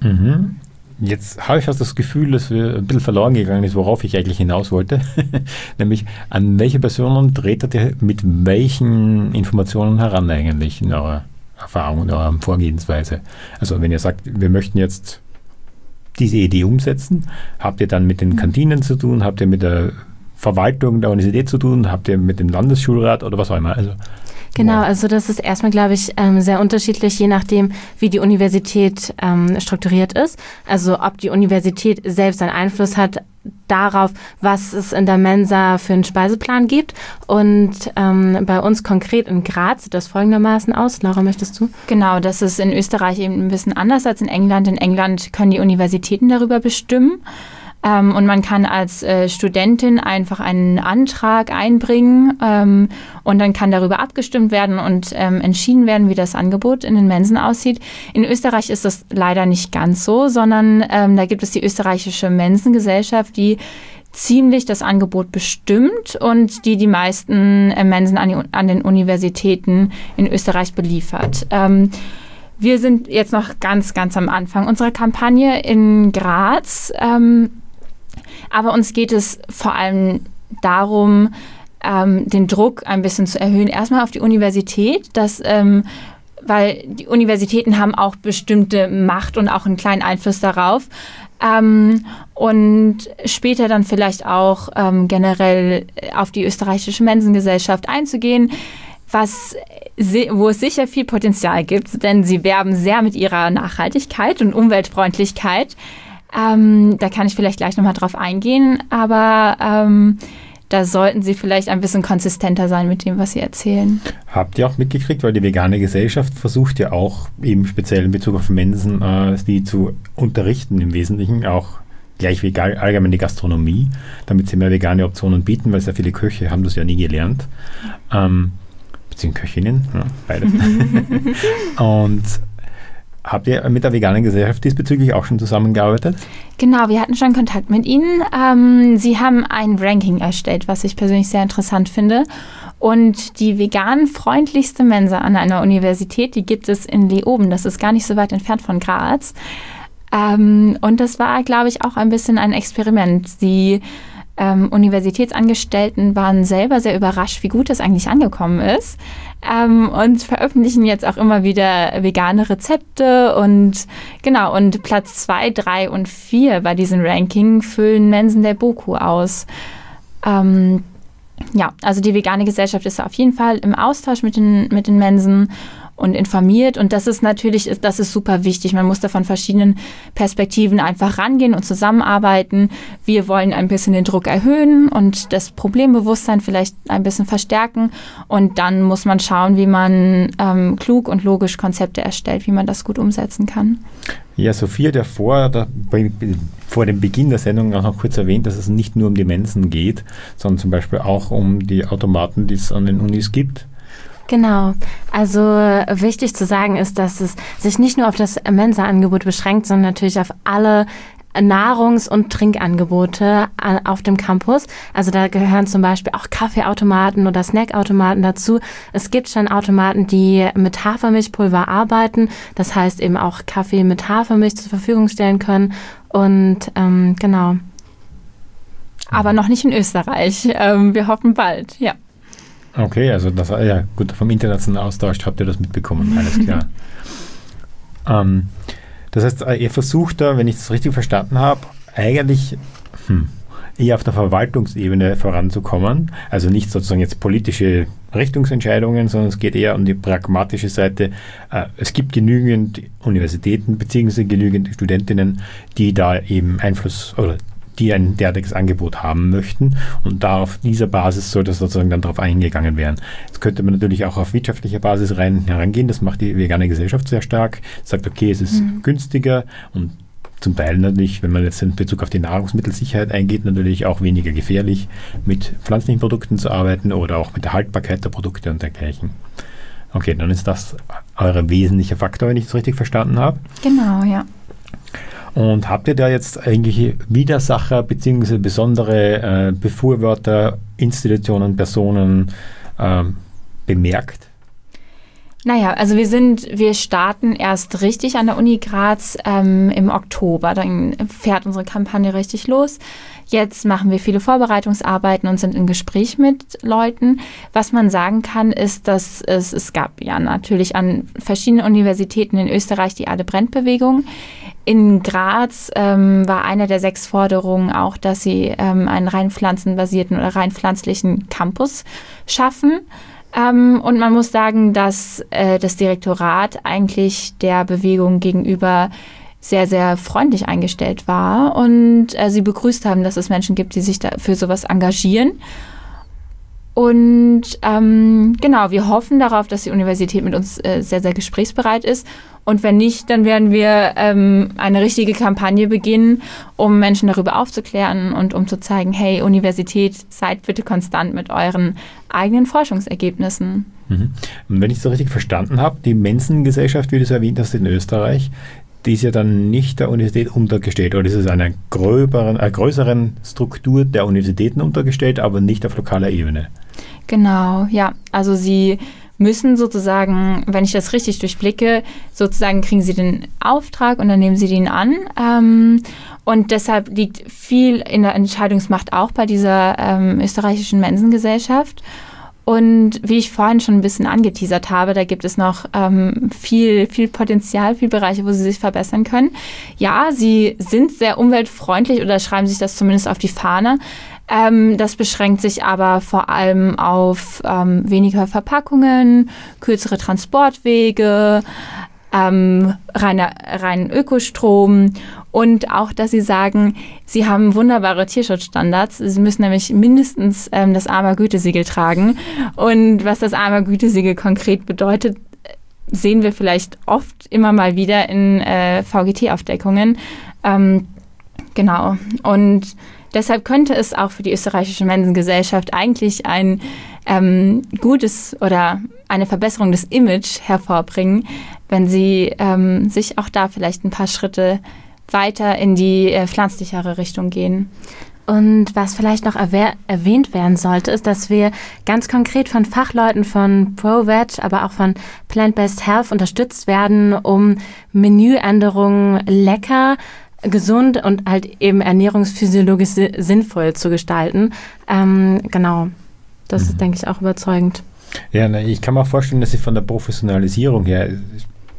Mhm. Jetzt habe ich fast das Gefühl, dass wir ein bisschen verloren gegangen ist, worauf ich eigentlich hinaus wollte. Nämlich, an welche Personen tretet ihr mit welchen Informationen heran eigentlich in eurer Erfahrung und eurer Vorgehensweise? Also wenn ihr sagt, wir möchten jetzt diese Idee umsetzen, habt ihr dann mit den Kantinen zu tun, habt ihr mit der Verwaltung der Universität zu tun, habt ihr mit dem Landesschulrat oder was auch immer? Also Genau, also das ist erstmal, glaube ich, ähm, sehr unterschiedlich, je nachdem, wie die Universität ähm, strukturiert ist. Also ob die Universität selbst einen Einfluss hat darauf, was es in der Mensa für einen Speiseplan gibt. Und ähm, bei uns konkret in Graz sieht das folgendermaßen aus. Laura, möchtest du? Genau, das ist in Österreich eben ein bisschen anders als in England. In England können die Universitäten darüber bestimmen. Ähm, und man kann als äh, Studentin einfach einen Antrag einbringen ähm, und dann kann darüber abgestimmt werden und ähm, entschieden werden, wie das Angebot in den Mensen aussieht. In Österreich ist das leider nicht ganz so, sondern ähm, da gibt es die österreichische Mensengesellschaft, die ziemlich das Angebot bestimmt und die die meisten äh, Mensen an, die, an, den Universitäten in Österreich beliefert. Ähm, wir sind jetzt noch ganz, ganz am Anfang unserer Kampagne in Graz. Ähm, aber uns geht es vor allem darum, ähm, den Druck ein bisschen zu erhöhen. Erstmal auf die Universität, dass ähm, weil die Universitäten haben auch bestimmte Macht und auch einen kleinen Einfluss darauf. Ähm, und später dann vielleicht auch ähm, generell auf die österreichische Mensengesellschaft einzugehen, was, wo es sicher viel Potenzial gibt, denn sie werben sehr mit ihrer Nachhaltigkeit und Umweltfreundlichkeit. Ähm, da kann ich vielleicht gleich nochmal drauf eingehen, aber ähm, da sollten Sie vielleicht ein bisschen konsistenter sein mit dem, was Sie erzählen. Habt ihr auch mitgekriegt, weil die vegane Gesellschaft versucht ja auch eben speziell in Bezug auf Mensen, äh, die zu unterrichten im Wesentlichen, auch gleich wie allgemein die Gastronomie, damit sie mehr vegane Optionen bieten, weil sehr viele Köche haben das ja nie gelernt. Ähm, beziehungsweise Köchinnen, ja, beides. und Habt ihr mit der veganen Gesellschaft diesbezüglich auch schon zusammengearbeitet? Genau, wir hatten schon Kontakt mit ihnen. Ähm, sie haben ein Ranking erstellt, was ich persönlich sehr interessant finde. Und die vegan freundlichste Mensa an einer Universität, die gibt es in Leoben. Das ist gar nicht so weit entfernt von Graz. Ähm, und das war, glaube ich, auch ein bisschen ein Experiment. Sie ähm, Universitätsangestellten waren selber sehr überrascht, wie gut das eigentlich angekommen ist ähm, und veröffentlichen jetzt auch immer wieder vegane Rezepte und genau, und Platz 2, 3 und 4 bei diesem Ranking füllen Mensen der Boku aus. Ähm, ja, also die vegane Gesellschaft ist auf jeden Fall im Austausch mit den, mit den Mensen und informiert. Und das ist natürlich, das ist super wichtig. Man muss da von verschiedenen Perspektiven einfach rangehen und zusammenarbeiten. Wir wollen ein bisschen den Druck erhöhen und das Problembewusstsein vielleicht ein bisschen verstärken. Und dann muss man schauen, wie man ähm, klug und logisch Konzepte erstellt, wie man das gut umsetzen kann. Ja, Sophia ja vor, da, vor dem Beginn der Sendung auch noch kurz erwähnt, dass es nicht nur um die Mensen geht, sondern zum Beispiel auch um die Automaten, die es an den Unis gibt. Genau. Also wichtig zu sagen ist, dass es sich nicht nur auf das Mensa-Angebot beschränkt, sondern natürlich auf alle Nahrungs- und Trinkangebote auf dem Campus. Also da gehören zum Beispiel auch Kaffeeautomaten oder Snackautomaten dazu. Es gibt schon Automaten, die mit Hafermilchpulver arbeiten. Das heißt eben auch Kaffee mit Hafermilch zur Verfügung stellen können. Und ähm, genau. Aber noch nicht in Österreich. Ähm, wir hoffen bald, ja. Okay, also das ja gut, vom internationalen Austausch habt ihr das mitbekommen, alles klar. ähm, das heißt, äh, ihr versucht da, wenn ich das richtig verstanden habe, eigentlich hm, eher auf der Verwaltungsebene voranzukommen. Also nicht sozusagen jetzt politische Richtungsentscheidungen, sondern es geht eher um die pragmatische Seite. Äh, es gibt genügend Universitäten bzw. genügend Studentinnen, die da eben Einfluss oder die ein derartiges Angebot haben möchten. Und da auf dieser Basis sollte sozusagen dann darauf eingegangen werden. Jetzt könnte man natürlich auch auf wirtschaftlicher Basis rein herangehen. Das macht die vegane Gesellschaft sehr stark. Sagt, okay, es ist mhm. günstiger und zum Teil natürlich, wenn man jetzt in Bezug auf die Nahrungsmittelsicherheit eingeht, natürlich auch weniger gefährlich, mit pflanzlichen Produkten zu arbeiten oder auch mit der Haltbarkeit der Produkte und dergleichen. Okay, dann ist das euer wesentlicher Faktor, wenn ich das richtig verstanden habe. Genau, ja. Und habt ihr da jetzt eigentlich Widersacher bzw. besondere äh, Befürworter, Institutionen, Personen äh, bemerkt? Naja, also wir sind, wir starten erst richtig an der Uni Graz ähm, im Oktober. Dann fährt unsere Kampagne richtig los. Jetzt machen wir viele Vorbereitungsarbeiten und sind in Gespräch mit Leuten. Was man sagen kann, ist, dass es, es gab ja natürlich an verschiedenen Universitäten in Österreich die Erde brennt Bewegung. In Graz ähm, war eine der sechs Forderungen auch, dass sie ähm, einen rein pflanzenbasierten oder rein pflanzlichen Campus schaffen. Ähm, und man muss sagen, dass äh, das Direktorat eigentlich der Bewegung gegenüber sehr, sehr freundlich eingestellt war und äh, sie begrüßt haben, dass es Menschen gibt, die sich da für sowas engagieren. Und ähm, genau, wir hoffen darauf, dass die Universität mit uns äh, sehr, sehr gesprächsbereit ist. Und wenn nicht, dann werden wir ähm, eine richtige Kampagne beginnen, um Menschen darüber aufzuklären und um zu zeigen, hey, Universität, seid bitte konstant mit euren eigenen Forschungsergebnissen. Mhm. Und wenn ich es so richtig verstanden habe, die Mensengesellschaft, wie du es erwähnt hast, in Österreich, die ist ja dann nicht der Universität untergestellt oder ist es einer gröberen, äh, größeren Struktur der Universitäten untergestellt, aber nicht auf lokaler Ebene. Genau, ja. Also sie müssen sozusagen, wenn ich das richtig durchblicke, sozusagen kriegen sie den Auftrag und dann nehmen sie den an. Ähm, und deshalb liegt viel in der Entscheidungsmacht auch bei dieser ähm, österreichischen Mensengesellschaft. Und wie ich vorhin schon ein bisschen angeteasert habe, da gibt es noch ähm, viel, viel Potenzial, viel Bereiche, wo sie sich verbessern können. Ja, sie sind sehr umweltfreundlich oder schreiben sich das zumindest auf die Fahne. Ähm, das beschränkt sich aber vor allem auf ähm, weniger Verpackungen, kürzere Transportwege, ähm, reiner, reinen Ökostrom und auch, dass sie sagen, sie haben wunderbare Tierschutzstandards. Sie müssen nämlich mindestens ähm, das AMA Gütesiegel tragen. Und was das AMA Gütesiegel konkret bedeutet, sehen wir vielleicht oft immer mal wieder in äh, VGT-Aufdeckungen. Ähm, Genau. Und deshalb könnte es auch für die österreichische Mensengesellschaft eigentlich ein ähm, gutes oder eine Verbesserung des Image hervorbringen, wenn sie ähm, sich auch da vielleicht ein paar Schritte weiter in die äh, pflanzlichere Richtung gehen. Und was vielleicht noch erwähnt werden sollte, ist, dass wir ganz konkret von Fachleuten von ProVeg, aber auch von Plant-Based Health unterstützt werden, um Menüänderungen lecker, gesund und halt eben ernährungsphysiologisch sinnvoll zu gestalten. Ähm, genau, das mhm. ist, denke ich, auch überzeugend. Ja, ich kann mir auch vorstellen, dass sie von der Professionalisierung her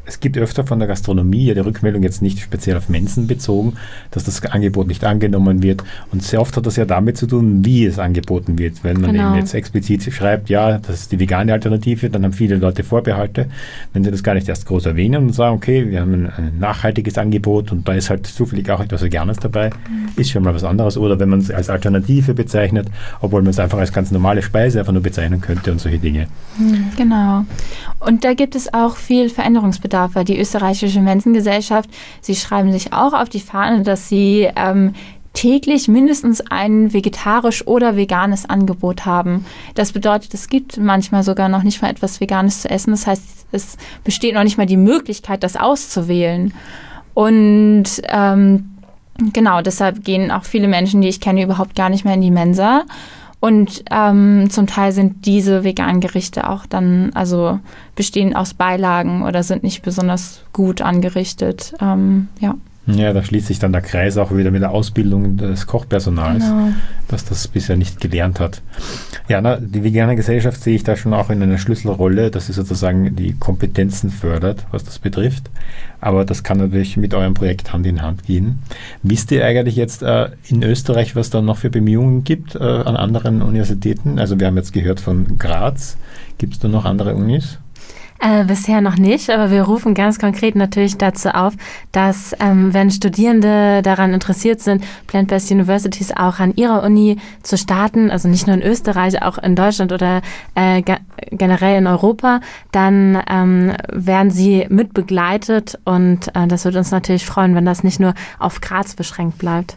es gibt öfter von der Gastronomie ja die Rückmeldung jetzt nicht speziell auf Mensen bezogen, dass das Angebot nicht angenommen wird. Und sehr oft hat das ja damit zu tun, wie es angeboten wird. Wenn man genau. eben jetzt explizit schreibt, ja, das ist die vegane Alternative, dann haben viele Leute Vorbehalte. Wenn sie das gar nicht erst groß erwähnen und sagen, okay, wir haben ein, ein nachhaltiges Angebot und da ist halt zufällig auch etwas Veganes dabei, mhm. ist schon mal was anderes. Oder wenn man es als Alternative bezeichnet, obwohl man es einfach als ganz normale Speise einfach nur bezeichnen könnte und solche Dinge. Mhm, genau. Und da gibt es auch viel Veränderungsbedarf weil die österreichische Menschengesellschaft, sie schreiben sich auch auf die Fahne, dass sie ähm, täglich mindestens ein vegetarisch oder veganes Angebot haben. Das bedeutet, es gibt manchmal sogar noch nicht mal etwas Veganes zu essen. Das heißt, es besteht noch nicht mal die Möglichkeit, das auszuwählen. Und ähm, genau, deshalb gehen auch viele Menschen, die ich kenne, überhaupt gar nicht mehr in die Mensa. Und ähm, zum Teil sind diese veganen Gerichte auch dann, also bestehen aus Beilagen oder sind nicht besonders gut angerichtet. Ähm, ja. Ja, da schließt sich dann der Kreis auch wieder mit der Ausbildung des Kochpersonals, genau. dass das bisher nicht gelernt hat. Ja, na, die vegane Gesellschaft sehe ich da schon auch in einer Schlüsselrolle, dass sie sozusagen die Kompetenzen fördert, was das betrifft. Aber das kann natürlich mit eurem Projekt Hand in Hand gehen. Wisst ihr eigentlich jetzt äh, in Österreich, was da noch für Bemühungen gibt äh, an anderen Universitäten? Also wir haben jetzt gehört von Graz. Gibt es da noch andere Unis? Äh, bisher noch nicht, aber wir rufen ganz konkret natürlich dazu auf, dass ähm, wenn Studierende daran interessiert sind, Plant-Based Universities auch an ihrer Uni zu starten, also nicht nur in Österreich, auch in Deutschland oder äh, generell in Europa, dann ähm, werden sie mit begleitet und äh, das würde uns natürlich freuen, wenn das nicht nur auf Graz beschränkt bleibt.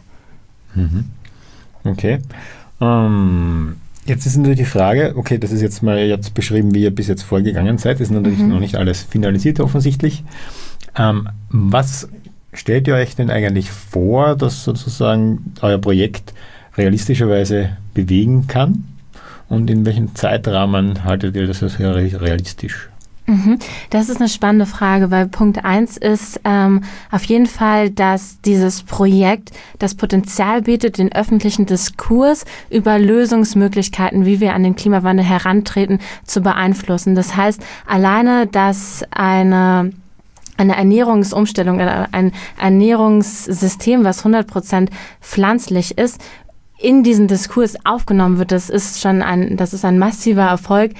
Mhm. Okay. Ähm, Jetzt ist natürlich die Frage, okay, das ist jetzt mal jetzt beschrieben, wie ihr bis jetzt vorgegangen seid. Ist natürlich mhm. noch nicht alles finalisiert offensichtlich. Ähm, was stellt ihr euch denn eigentlich vor, dass sozusagen euer Projekt realistischerweise bewegen kann? Und in welchem Zeitrahmen haltet ihr das für realistisch? Mhm. Das ist eine spannende Frage, weil Punkt eins ist ähm, auf jeden Fall, dass dieses Projekt das Potenzial bietet, den öffentlichen Diskurs über Lösungsmöglichkeiten, wie wir an den Klimawandel herantreten, zu beeinflussen. Das heißt, alleine, dass eine eine Ernährungsumstellung, ein Ernährungssystem, was 100 Prozent pflanzlich ist, in diesen Diskurs aufgenommen wird, das ist schon ein, das ist ein massiver Erfolg,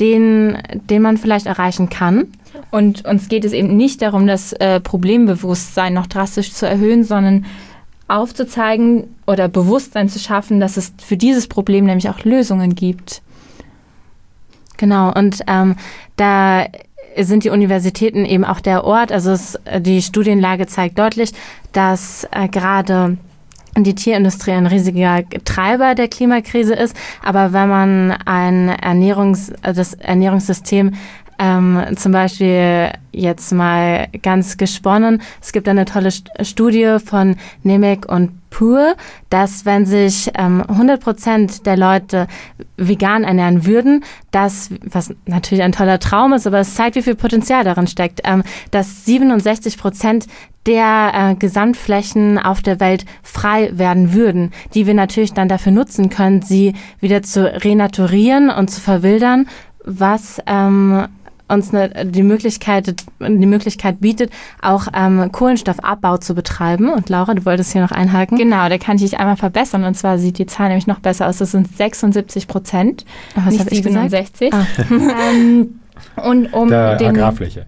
den, den man vielleicht erreichen kann. Und uns geht es eben nicht darum, das äh, Problembewusstsein noch drastisch zu erhöhen, sondern aufzuzeigen oder Bewusstsein zu schaffen, dass es für dieses Problem nämlich auch Lösungen gibt. Genau, und ähm, da sind die Universitäten eben auch der Ort. Also es, die Studienlage zeigt deutlich, dass äh, gerade die Tierindustrie ein riesiger Treiber der Klimakrise ist. Aber wenn man ein Ernährungs, das Ernährungssystem ähm, zum Beispiel jetzt mal ganz gesponnen. Es gibt eine tolle Studie von Nemec und Pur, dass wenn sich ähm, 100 Prozent der Leute vegan ernähren würden, das, was natürlich ein toller Traum ist, aber es zeigt, wie viel Potenzial darin steckt, ähm, dass 67 Prozent der äh, Gesamtflächen auf der Welt frei werden würden, die wir natürlich dann dafür nutzen können, sie wieder zu renaturieren und zu verwildern, was ähm, uns eine, die, Möglichkeit, die Möglichkeit bietet, auch ähm, Kohlenstoffabbau zu betreiben. Und Laura, du wolltest hier noch einhaken. Genau, da kann ich dich einmal verbessern. Und zwar sieht die Zahl nämlich noch besser aus. Das sind 76 Prozent, oh, was nicht 67. Ah. ähm, und um der den, Agrarfläche.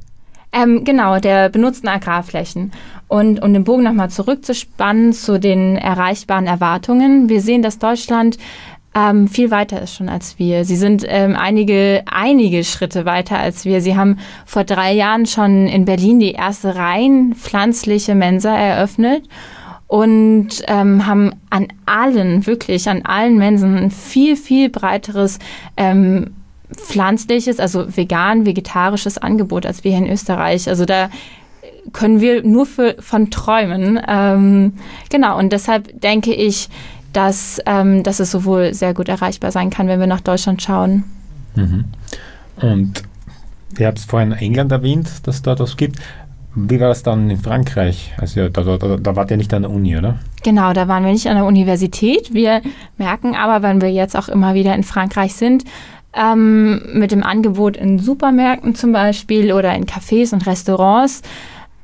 Ähm, genau, der benutzten Agrarflächen. Und um den Bogen nochmal zurückzuspannen zu den erreichbaren Erwartungen. Wir sehen, dass Deutschland ähm, viel weiter ist schon als wir. Sie sind ähm, einige, einige Schritte weiter als wir. Sie haben vor drei Jahren schon in Berlin die erste rein pflanzliche Mensa eröffnet. und ähm, haben an allen, wirklich an allen Mensen ein viel, viel breiteres ähm, pflanzliches, also vegan, vegetarisches Angebot als wir hier in Österreich. Also da können wir nur für, von träumen. Ähm, genau, und deshalb denke ich, dass, ähm, dass es sowohl sehr gut erreichbar sein kann, wenn wir nach Deutschland schauen. Mhm. Und ihr habt es vorhin England erwähnt, dass es dort was gibt. Wie war das dann in Frankreich? Also da, da, da, wart ihr nicht an der Uni, oder? Genau, da waren wir nicht an der Universität. Wir merken aber, wenn wir jetzt auch immer wieder in Frankreich sind, ähm, mit dem Angebot in Supermärkten zum Beispiel oder in Cafés und Restaurants,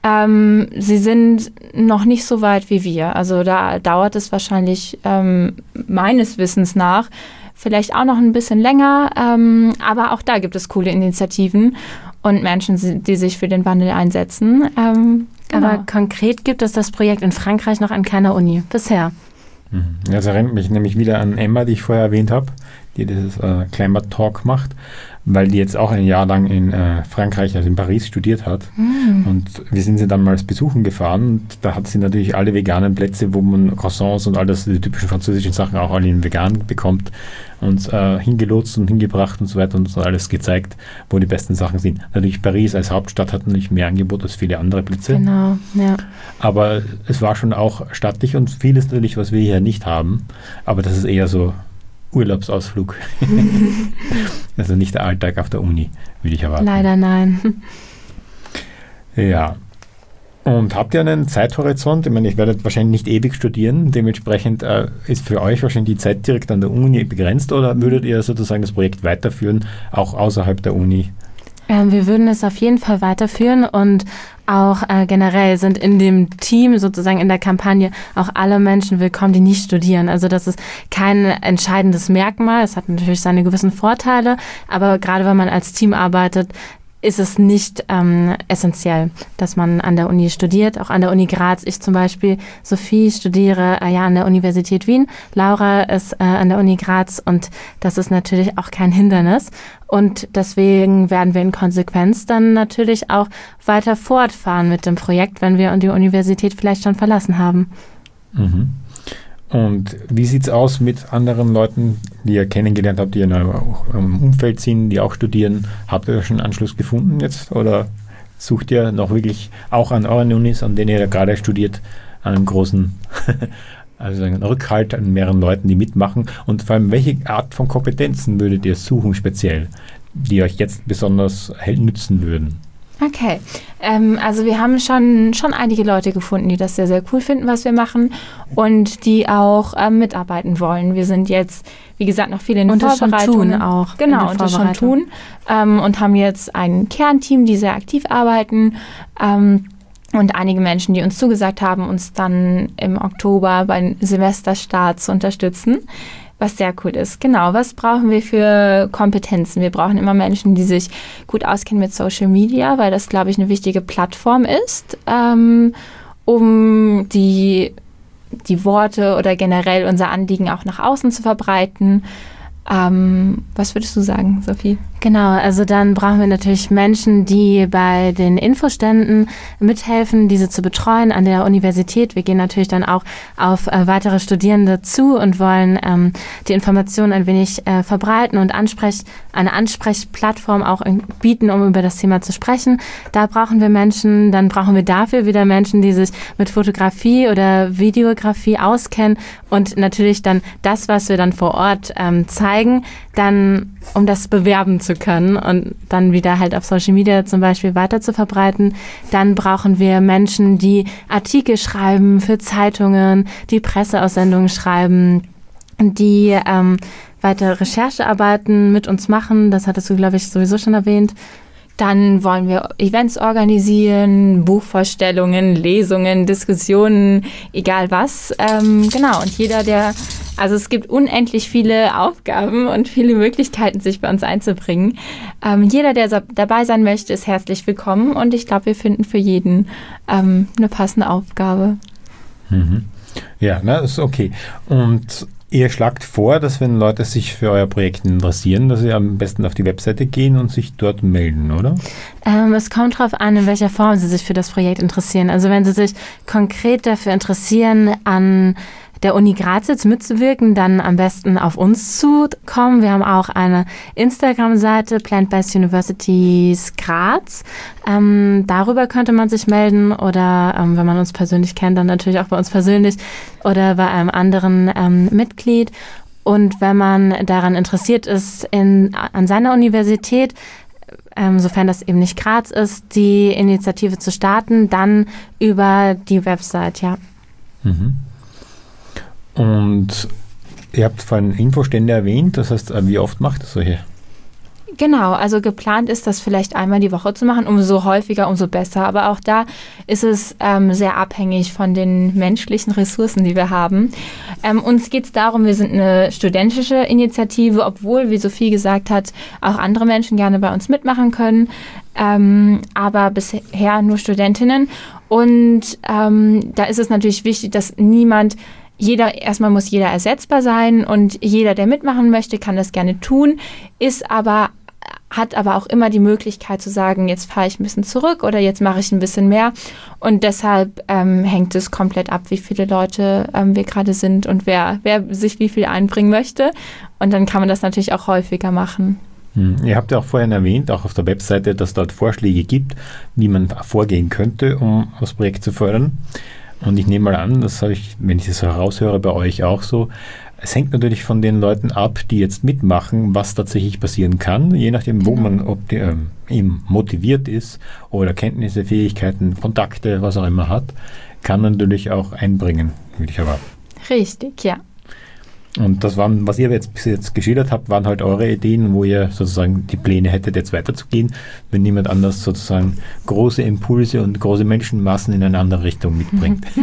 ähm, sie sind noch nicht so weit wie wir. Also da dauert es wahrscheinlich ähm, meines Wissens nach vielleicht auch noch ein bisschen länger, ähm, aber auch da gibt es coole Initiativen und Menschen, die sich für den Wandel einsetzen. Ähm, genau. Aber konkret gibt es das Projekt in Frankreich noch an keiner Uni bisher. Mhm. Das erinnert mich nämlich wieder an Emma, die ich vorher erwähnt habe, die dieses äh, Climate Talk macht weil die jetzt auch ein Jahr lang in äh, Frankreich, also in Paris, studiert hat. Mm. Und wir sind sie dann mal besuchen gefahren und da hat sie natürlich alle veganen Plätze, wo man Croissants und all das, die typischen französischen Sachen auch alle in vegan bekommt, uns äh, hingelotst und hingebracht und so weiter und so alles gezeigt, wo die besten Sachen sind. Natürlich Paris als Hauptstadt hat natürlich mehr Angebot als viele andere Plätze. Genau, ja. Aber es war schon auch stattlich und vieles natürlich, was wir hier nicht haben. Aber das ist eher so Urlaubsausflug. also nicht der Alltag auf der Uni, würde ich erwarten. Leider nein. Ja. Und habt ihr einen Zeithorizont? Ich meine, ich werde wahrscheinlich nicht ewig studieren. Dementsprechend äh, ist für euch wahrscheinlich die Zeit direkt an der Uni begrenzt oder würdet ihr sozusagen das Projekt weiterführen, auch außerhalb der Uni? Ähm, wir würden es auf jeden Fall weiterführen und auch äh, generell sind in dem Team, sozusagen in der Kampagne, auch alle Menschen willkommen, die nicht studieren. Also das ist kein entscheidendes Merkmal. Es hat natürlich seine gewissen Vorteile, aber gerade wenn man als Team arbeitet, ist es nicht ähm, essentiell, dass man an der Uni studiert. Auch an der Uni Graz. Ich zum Beispiel, Sophie, studiere äh, ja an der Universität Wien. Laura ist äh, an der Uni Graz und das ist natürlich auch kein Hindernis. Und deswegen werden wir in Konsequenz dann natürlich auch weiter fortfahren mit dem Projekt, wenn wir die Universität vielleicht schon verlassen haben. Mhm. Und wie sieht es aus mit anderen Leuten, die ihr kennengelernt habt, die in eurem Umfeld sind, die auch studieren? Habt ihr schon Anschluss gefunden jetzt oder sucht ihr noch wirklich auch an euren Unis, an denen ihr gerade studiert, einen großen also einen Rückhalt an mehreren Leuten, die mitmachen? Und vor allem, welche Art von Kompetenzen würdet ihr suchen speziell, die euch jetzt besonders nützen würden? Okay, ähm, also wir haben schon, schon einige Leute gefunden, die das sehr, sehr cool finden, was wir machen und die auch ähm, mitarbeiten wollen. Wir sind jetzt, wie gesagt, noch viele in und Vorbereitung. Und auch. Genau, und das schon tun ähm, und haben jetzt ein Kernteam, die sehr aktiv arbeiten ähm, und einige Menschen, die uns zugesagt haben, uns dann im Oktober beim Semesterstart zu unterstützen was sehr cool ist. Genau, was brauchen wir für Kompetenzen? Wir brauchen immer Menschen, die sich gut auskennen mit Social Media, weil das, glaube ich, eine wichtige Plattform ist, ähm, um die, die Worte oder generell unser Anliegen auch nach außen zu verbreiten. Ähm, was würdest du sagen, Sophie? Genau, also dann brauchen wir natürlich Menschen, die bei den Infoständen mithelfen, diese zu betreuen an der Universität. Wir gehen natürlich dann auch auf äh, weitere Studierende zu und wollen ähm, die Informationen ein wenig äh, verbreiten und ansprech eine Ansprechplattform auch bieten, um über das Thema zu sprechen. Da brauchen wir Menschen, dann brauchen wir dafür wieder Menschen, die sich mit Fotografie oder Videografie auskennen und natürlich dann das, was wir dann vor Ort ähm, zeigen, dann um das bewerben zu können und dann wieder halt auf Social Media zum Beispiel weiter zu verbreiten. Dann brauchen wir Menschen, die Artikel schreiben für Zeitungen, die Presseaussendungen schreiben, die ähm, weiter Recherchearbeiten mit uns machen. Das hattest du, glaube ich, sowieso schon erwähnt. Dann wollen wir Events organisieren, Buchvorstellungen, Lesungen, Diskussionen, egal was. Ähm, genau, und jeder, der, also es gibt unendlich viele Aufgaben und viele Möglichkeiten, sich bei uns einzubringen. Ähm, jeder, der so dabei sein möchte, ist herzlich willkommen und ich glaube, wir finden für jeden ähm, eine passende Aufgabe. Mhm. Ja, na, ist okay. Und Ihr schlagt vor, dass wenn Leute sich für euer Projekt interessieren, dass sie am besten auf die Webseite gehen und sich dort melden, oder? Ähm, es kommt darauf an, in welcher Form sie sich für das Projekt interessieren. Also wenn sie sich konkret dafür interessieren, an der Uni Graz jetzt mitzuwirken, dann am besten auf uns zukommen. Wir haben auch eine Instagram-Seite, Plant-Based Universities Graz. Ähm, darüber könnte man sich melden oder ähm, wenn man uns persönlich kennt, dann natürlich auch bei uns persönlich oder bei einem anderen ähm, Mitglied. Und wenn man daran interessiert ist, in, an seiner Universität, ähm, sofern das eben nicht Graz ist, die Initiative zu starten, dann über die Website, ja. Mhm. Und ihr habt vorhin Infostände erwähnt, das heißt, äh, wie oft macht ihr solche? Genau, also geplant ist das vielleicht einmal die Woche zu machen, umso häufiger, umso besser. Aber auch da ist es ähm, sehr abhängig von den menschlichen Ressourcen, die wir haben. Ähm, uns geht es darum, wir sind eine studentische Initiative, obwohl, wie Sophie gesagt hat, auch andere Menschen gerne bei uns mitmachen können. Ähm, aber bisher nur Studentinnen. Und ähm, da ist es natürlich wichtig, dass niemand jeder, erstmal muss jeder ersetzbar sein und jeder, der mitmachen möchte, kann das gerne tun, ist aber hat aber auch immer die Möglichkeit zu sagen, jetzt fahre ich ein bisschen zurück oder jetzt mache ich ein bisschen mehr. Und deshalb ähm, hängt es komplett ab, wie viele Leute ähm, wir gerade sind und wer, wer sich wie viel einbringen möchte. Und dann kann man das natürlich auch häufiger machen. Hm. Ihr habt ja auch vorhin erwähnt, auch auf der Webseite, dass dort Vorschläge gibt, wie man vorgehen könnte, um das Projekt zu fördern. Und ich nehme mal an, das habe ich, wenn ich das heraushöre, bei euch auch so. Es hängt natürlich von den Leuten ab, die jetzt mitmachen, was tatsächlich passieren kann, je nachdem, wo genau. man ob die, ähm, eben motiviert ist oder Kenntnisse, Fähigkeiten, Kontakte, was auch immer hat, kann man natürlich auch einbringen, würde ich erwarten. Richtig, ja. Und das waren, was ihr jetzt bis jetzt geschildert habt, waren halt eure Ideen, wo ihr sozusagen die Pläne hättet, jetzt weiterzugehen, wenn niemand anders sozusagen große Impulse und große Menschenmassen in eine andere Richtung mitbringt.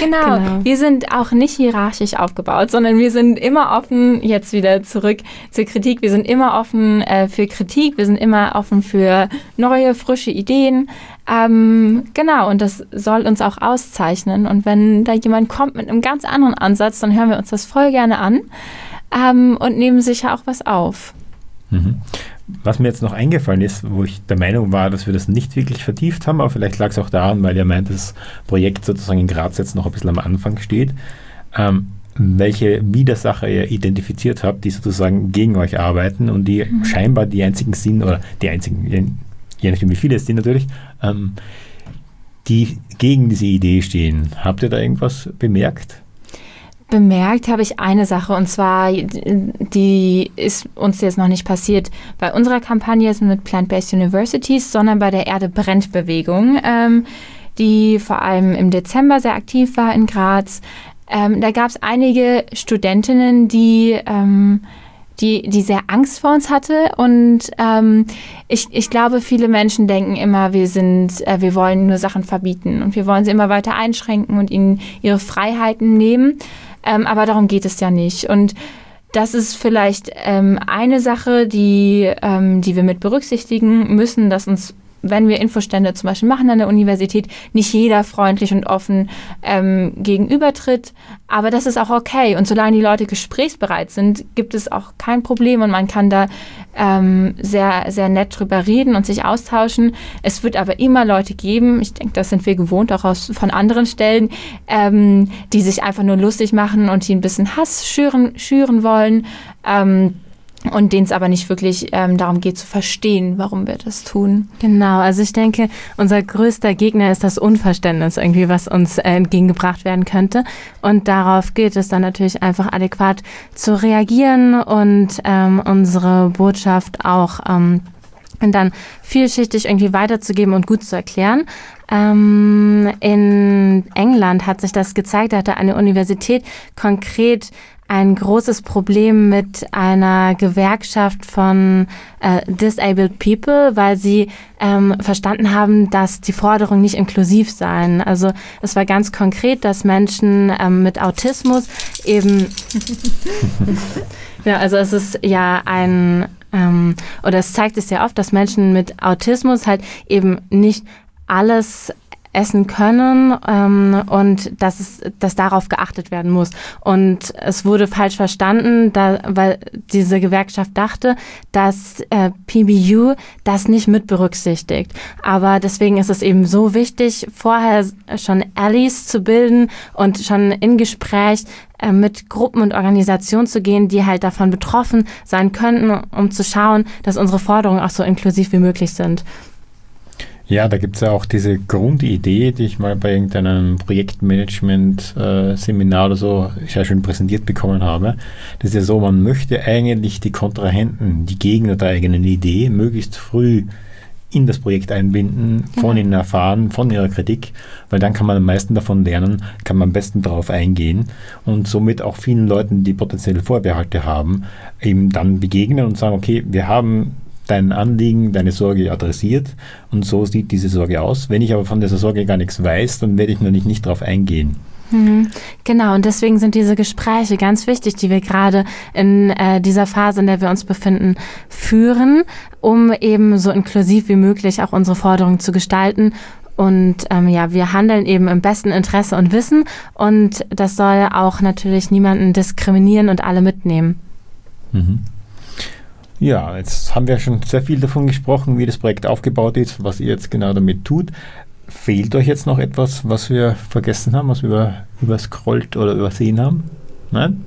genau. genau. Wir sind auch nicht hierarchisch aufgebaut, sondern wir sind immer offen, jetzt wieder zurück zur Kritik, wir sind immer offen äh, für Kritik, wir sind immer offen für neue, frische Ideen. Ähm, genau, und das soll uns auch auszeichnen. Und wenn da jemand kommt mit einem ganz anderen Ansatz, dann hören wir uns das voll gerne an ähm, und nehmen sicher auch was auf. Mhm. Was mir jetzt noch eingefallen ist, wo ich der Meinung war, dass wir das nicht wirklich vertieft haben, aber vielleicht lag es auch daran, weil ihr meint, das Projekt sozusagen in Graz jetzt noch ein bisschen am Anfang steht, ähm, welche Widersacher ihr identifiziert habt, die sozusagen gegen euch arbeiten und die mhm. scheinbar die einzigen sind, oder die einzigen, je nachdem wie viele es sind natürlich, ähm, die gegen diese Idee stehen. Habt ihr da irgendwas bemerkt? Bemerkt habe ich eine Sache und zwar, die ist uns jetzt noch nicht passiert bei unserer Kampagne mit Plant-Based Universities, sondern bei der Erde brennt Bewegung, ähm, die vor allem im Dezember sehr aktiv war in Graz. Ähm, da gab es einige Studentinnen, die ähm, die, die sehr Angst vor uns hatte. Und ähm, ich, ich glaube, viele Menschen denken immer, wir sind, äh, wir wollen nur Sachen verbieten und wir wollen sie immer weiter einschränken und ihnen ihre Freiheiten nehmen. Ähm, aber darum geht es ja nicht. Und das ist vielleicht ähm, eine Sache, die, ähm, die wir mit berücksichtigen müssen, dass uns wenn wir Infostände zum Beispiel machen an der Universität, nicht jeder freundlich und offen ähm, gegenübertritt. Aber das ist auch okay. Und solange die Leute gesprächsbereit sind, gibt es auch kein Problem und man kann da ähm, sehr, sehr nett drüber reden und sich austauschen. Es wird aber immer Leute geben, ich denke, das sind wir gewohnt auch aus, von anderen Stellen, ähm, die sich einfach nur lustig machen und die ein bisschen Hass schüren, schüren wollen. Ähm, und denen es aber nicht wirklich ähm, darum geht zu verstehen, warum wir das tun. Genau, also ich denke, unser größter Gegner ist das Unverständnis irgendwie, was uns äh, entgegengebracht werden könnte. Und darauf gilt es dann natürlich einfach adäquat zu reagieren und ähm, unsere Botschaft auch ähm, dann vielschichtig irgendwie weiterzugeben und gut zu erklären. Ähm, in England hat sich das gezeigt, da hatte eine Universität konkret ein großes Problem mit einer Gewerkschaft von äh, Disabled People, weil sie ähm, verstanden haben, dass die Forderungen nicht inklusiv seien. Also es war ganz konkret, dass Menschen ähm, mit Autismus eben ja, also es ist ja ein ähm, oder es zeigt sich sehr oft, dass Menschen mit Autismus halt eben nicht alles essen können ähm, und dass, es, dass darauf geachtet werden muss. Und es wurde falsch verstanden, da, weil diese Gewerkschaft dachte, dass äh, PBU das nicht mit berücksichtigt. Aber deswegen ist es eben so wichtig, vorher schon Allies zu bilden und schon in Gespräch äh, mit Gruppen und Organisationen zu gehen, die halt davon betroffen sein könnten, um zu schauen, dass unsere Forderungen auch so inklusiv wie möglich sind. Ja, da gibt es ja auch diese Grundidee, die ich mal bei irgendeinem Projektmanagement-Seminar oder so sehr schön präsentiert bekommen habe. Das ist ja so, man möchte eigentlich die Kontrahenten, die Gegner der eigenen Idee, möglichst früh in das Projekt einbinden, von mhm. ihnen erfahren, von ihrer Kritik, weil dann kann man am meisten davon lernen, kann man am besten darauf eingehen und somit auch vielen Leuten, die potenzielle Vorbehalte haben, eben dann begegnen und sagen, okay, wir haben dein Anliegen, deine Sorge adressiert und so sieht diese Sorge aus. Wenn ich aber von dieser Sorge gar nichts weiß, dann werde ich natürlich nicht darauf eingehen. Mhm. Genau, und deswegen sind diese Gespräche ganz wichtig, die wir gerade in äh, dieser Phase, in der wir uns befinden, führen, um eben so inklusiv wie möglich auch unsere Forderungen zu gestalten. Und ähm, ja, wir handeln eben im besten Interesse und Wissen und das soll auch natürlich niemanden diskriminieren und alle mitnehmen. Mhm. Ja, jetzt haben wir schon sehr viel davon gesprochen, wie das Projekt aufgebaut ist, was ihr jetzt genau damit tut. Fehlt euch jetzt noch etwas, was wir vergessen haben, was wir über, überscrollt oder übersehen haben? Nein?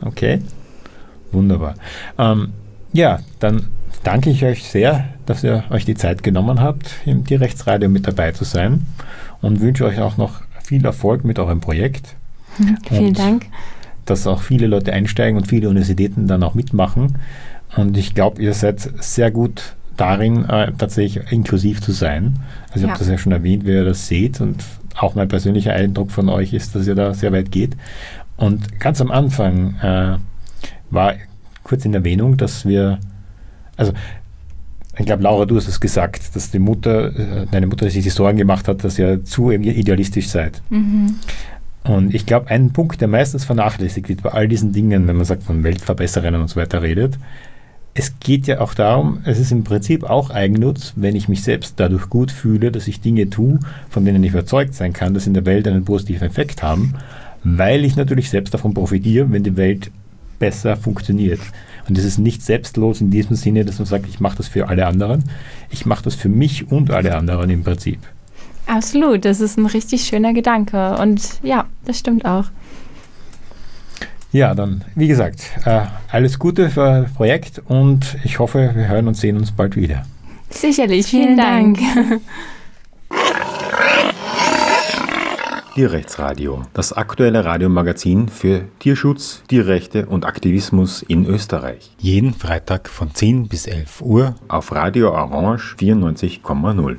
Okay. Wunderbar. Ähm, ja, dann danke ich euch sehr, dass ihr euch die Zeit genommen habt, im Tierrechtsradio mit dabei zu sein und wünsche euch auch noch viel Erfolg mit eurem Projekt. Vielen und Dank. Dass auch viele Leute einsteigen und viele Universitäten dann auch mitmachen. Und ich glaube, ihr seid sehr gut darin, äh, tatsächlich inklusiv zu sein. Also ich ja. habe das ja schon erwähnt, wie ihr das seht und auch mein persönlicher Eindruck von euch ist, dass ihr da sehr weit geht. Und ganz am Anfang äh, war kurz in Erwähnung, dass wir, also ich glaube, Laura, du hast es gesagt, dass die Mutter, äh, deine Mutter sich die Sorgen gemacht hat, dass ihr zu idealistisch seid. Mhm. Und ich glaube, ein Punkt, der meistens vernachlässigt wird bei all diesen Dingen, wenn man sagt, von Weltverbesserern und so weiter redet, es geht ja auch darum, es ist im Prinzip auch Eigennutz, wenn ich mich selbst dadurch gut fühle, dass ich Dinge tue, von denen ich überzeugt sein kann, dass in der Welt einen positiven Effekt haben, weil ich natürlich selbst davon profitiere, wenn die Welt besser funktioniert. Und es ist nicht selbstlos in diesem Sinne, dass man sagt, ich mache das für alle anderen. Ich mache das für mich und alle anderen im Prinzip. Absolut, das ist ein richtig schöner Gedanke. Und ja, das stimmt auch. Ja, dann, wie gesagt, äh, alles Gute für das Projekt und ich hoffe, wir hören und sehen uns bald wieder. Sicherlich, vielen, vielen Dank. Tierrechtsradio, das aktuelle Radiomagazin für Tierschutz, Tierrechte und Aktivismus in Österreich. Jeden Freitag von 10 bis 11 Uhr auf Radio Orange 94,0.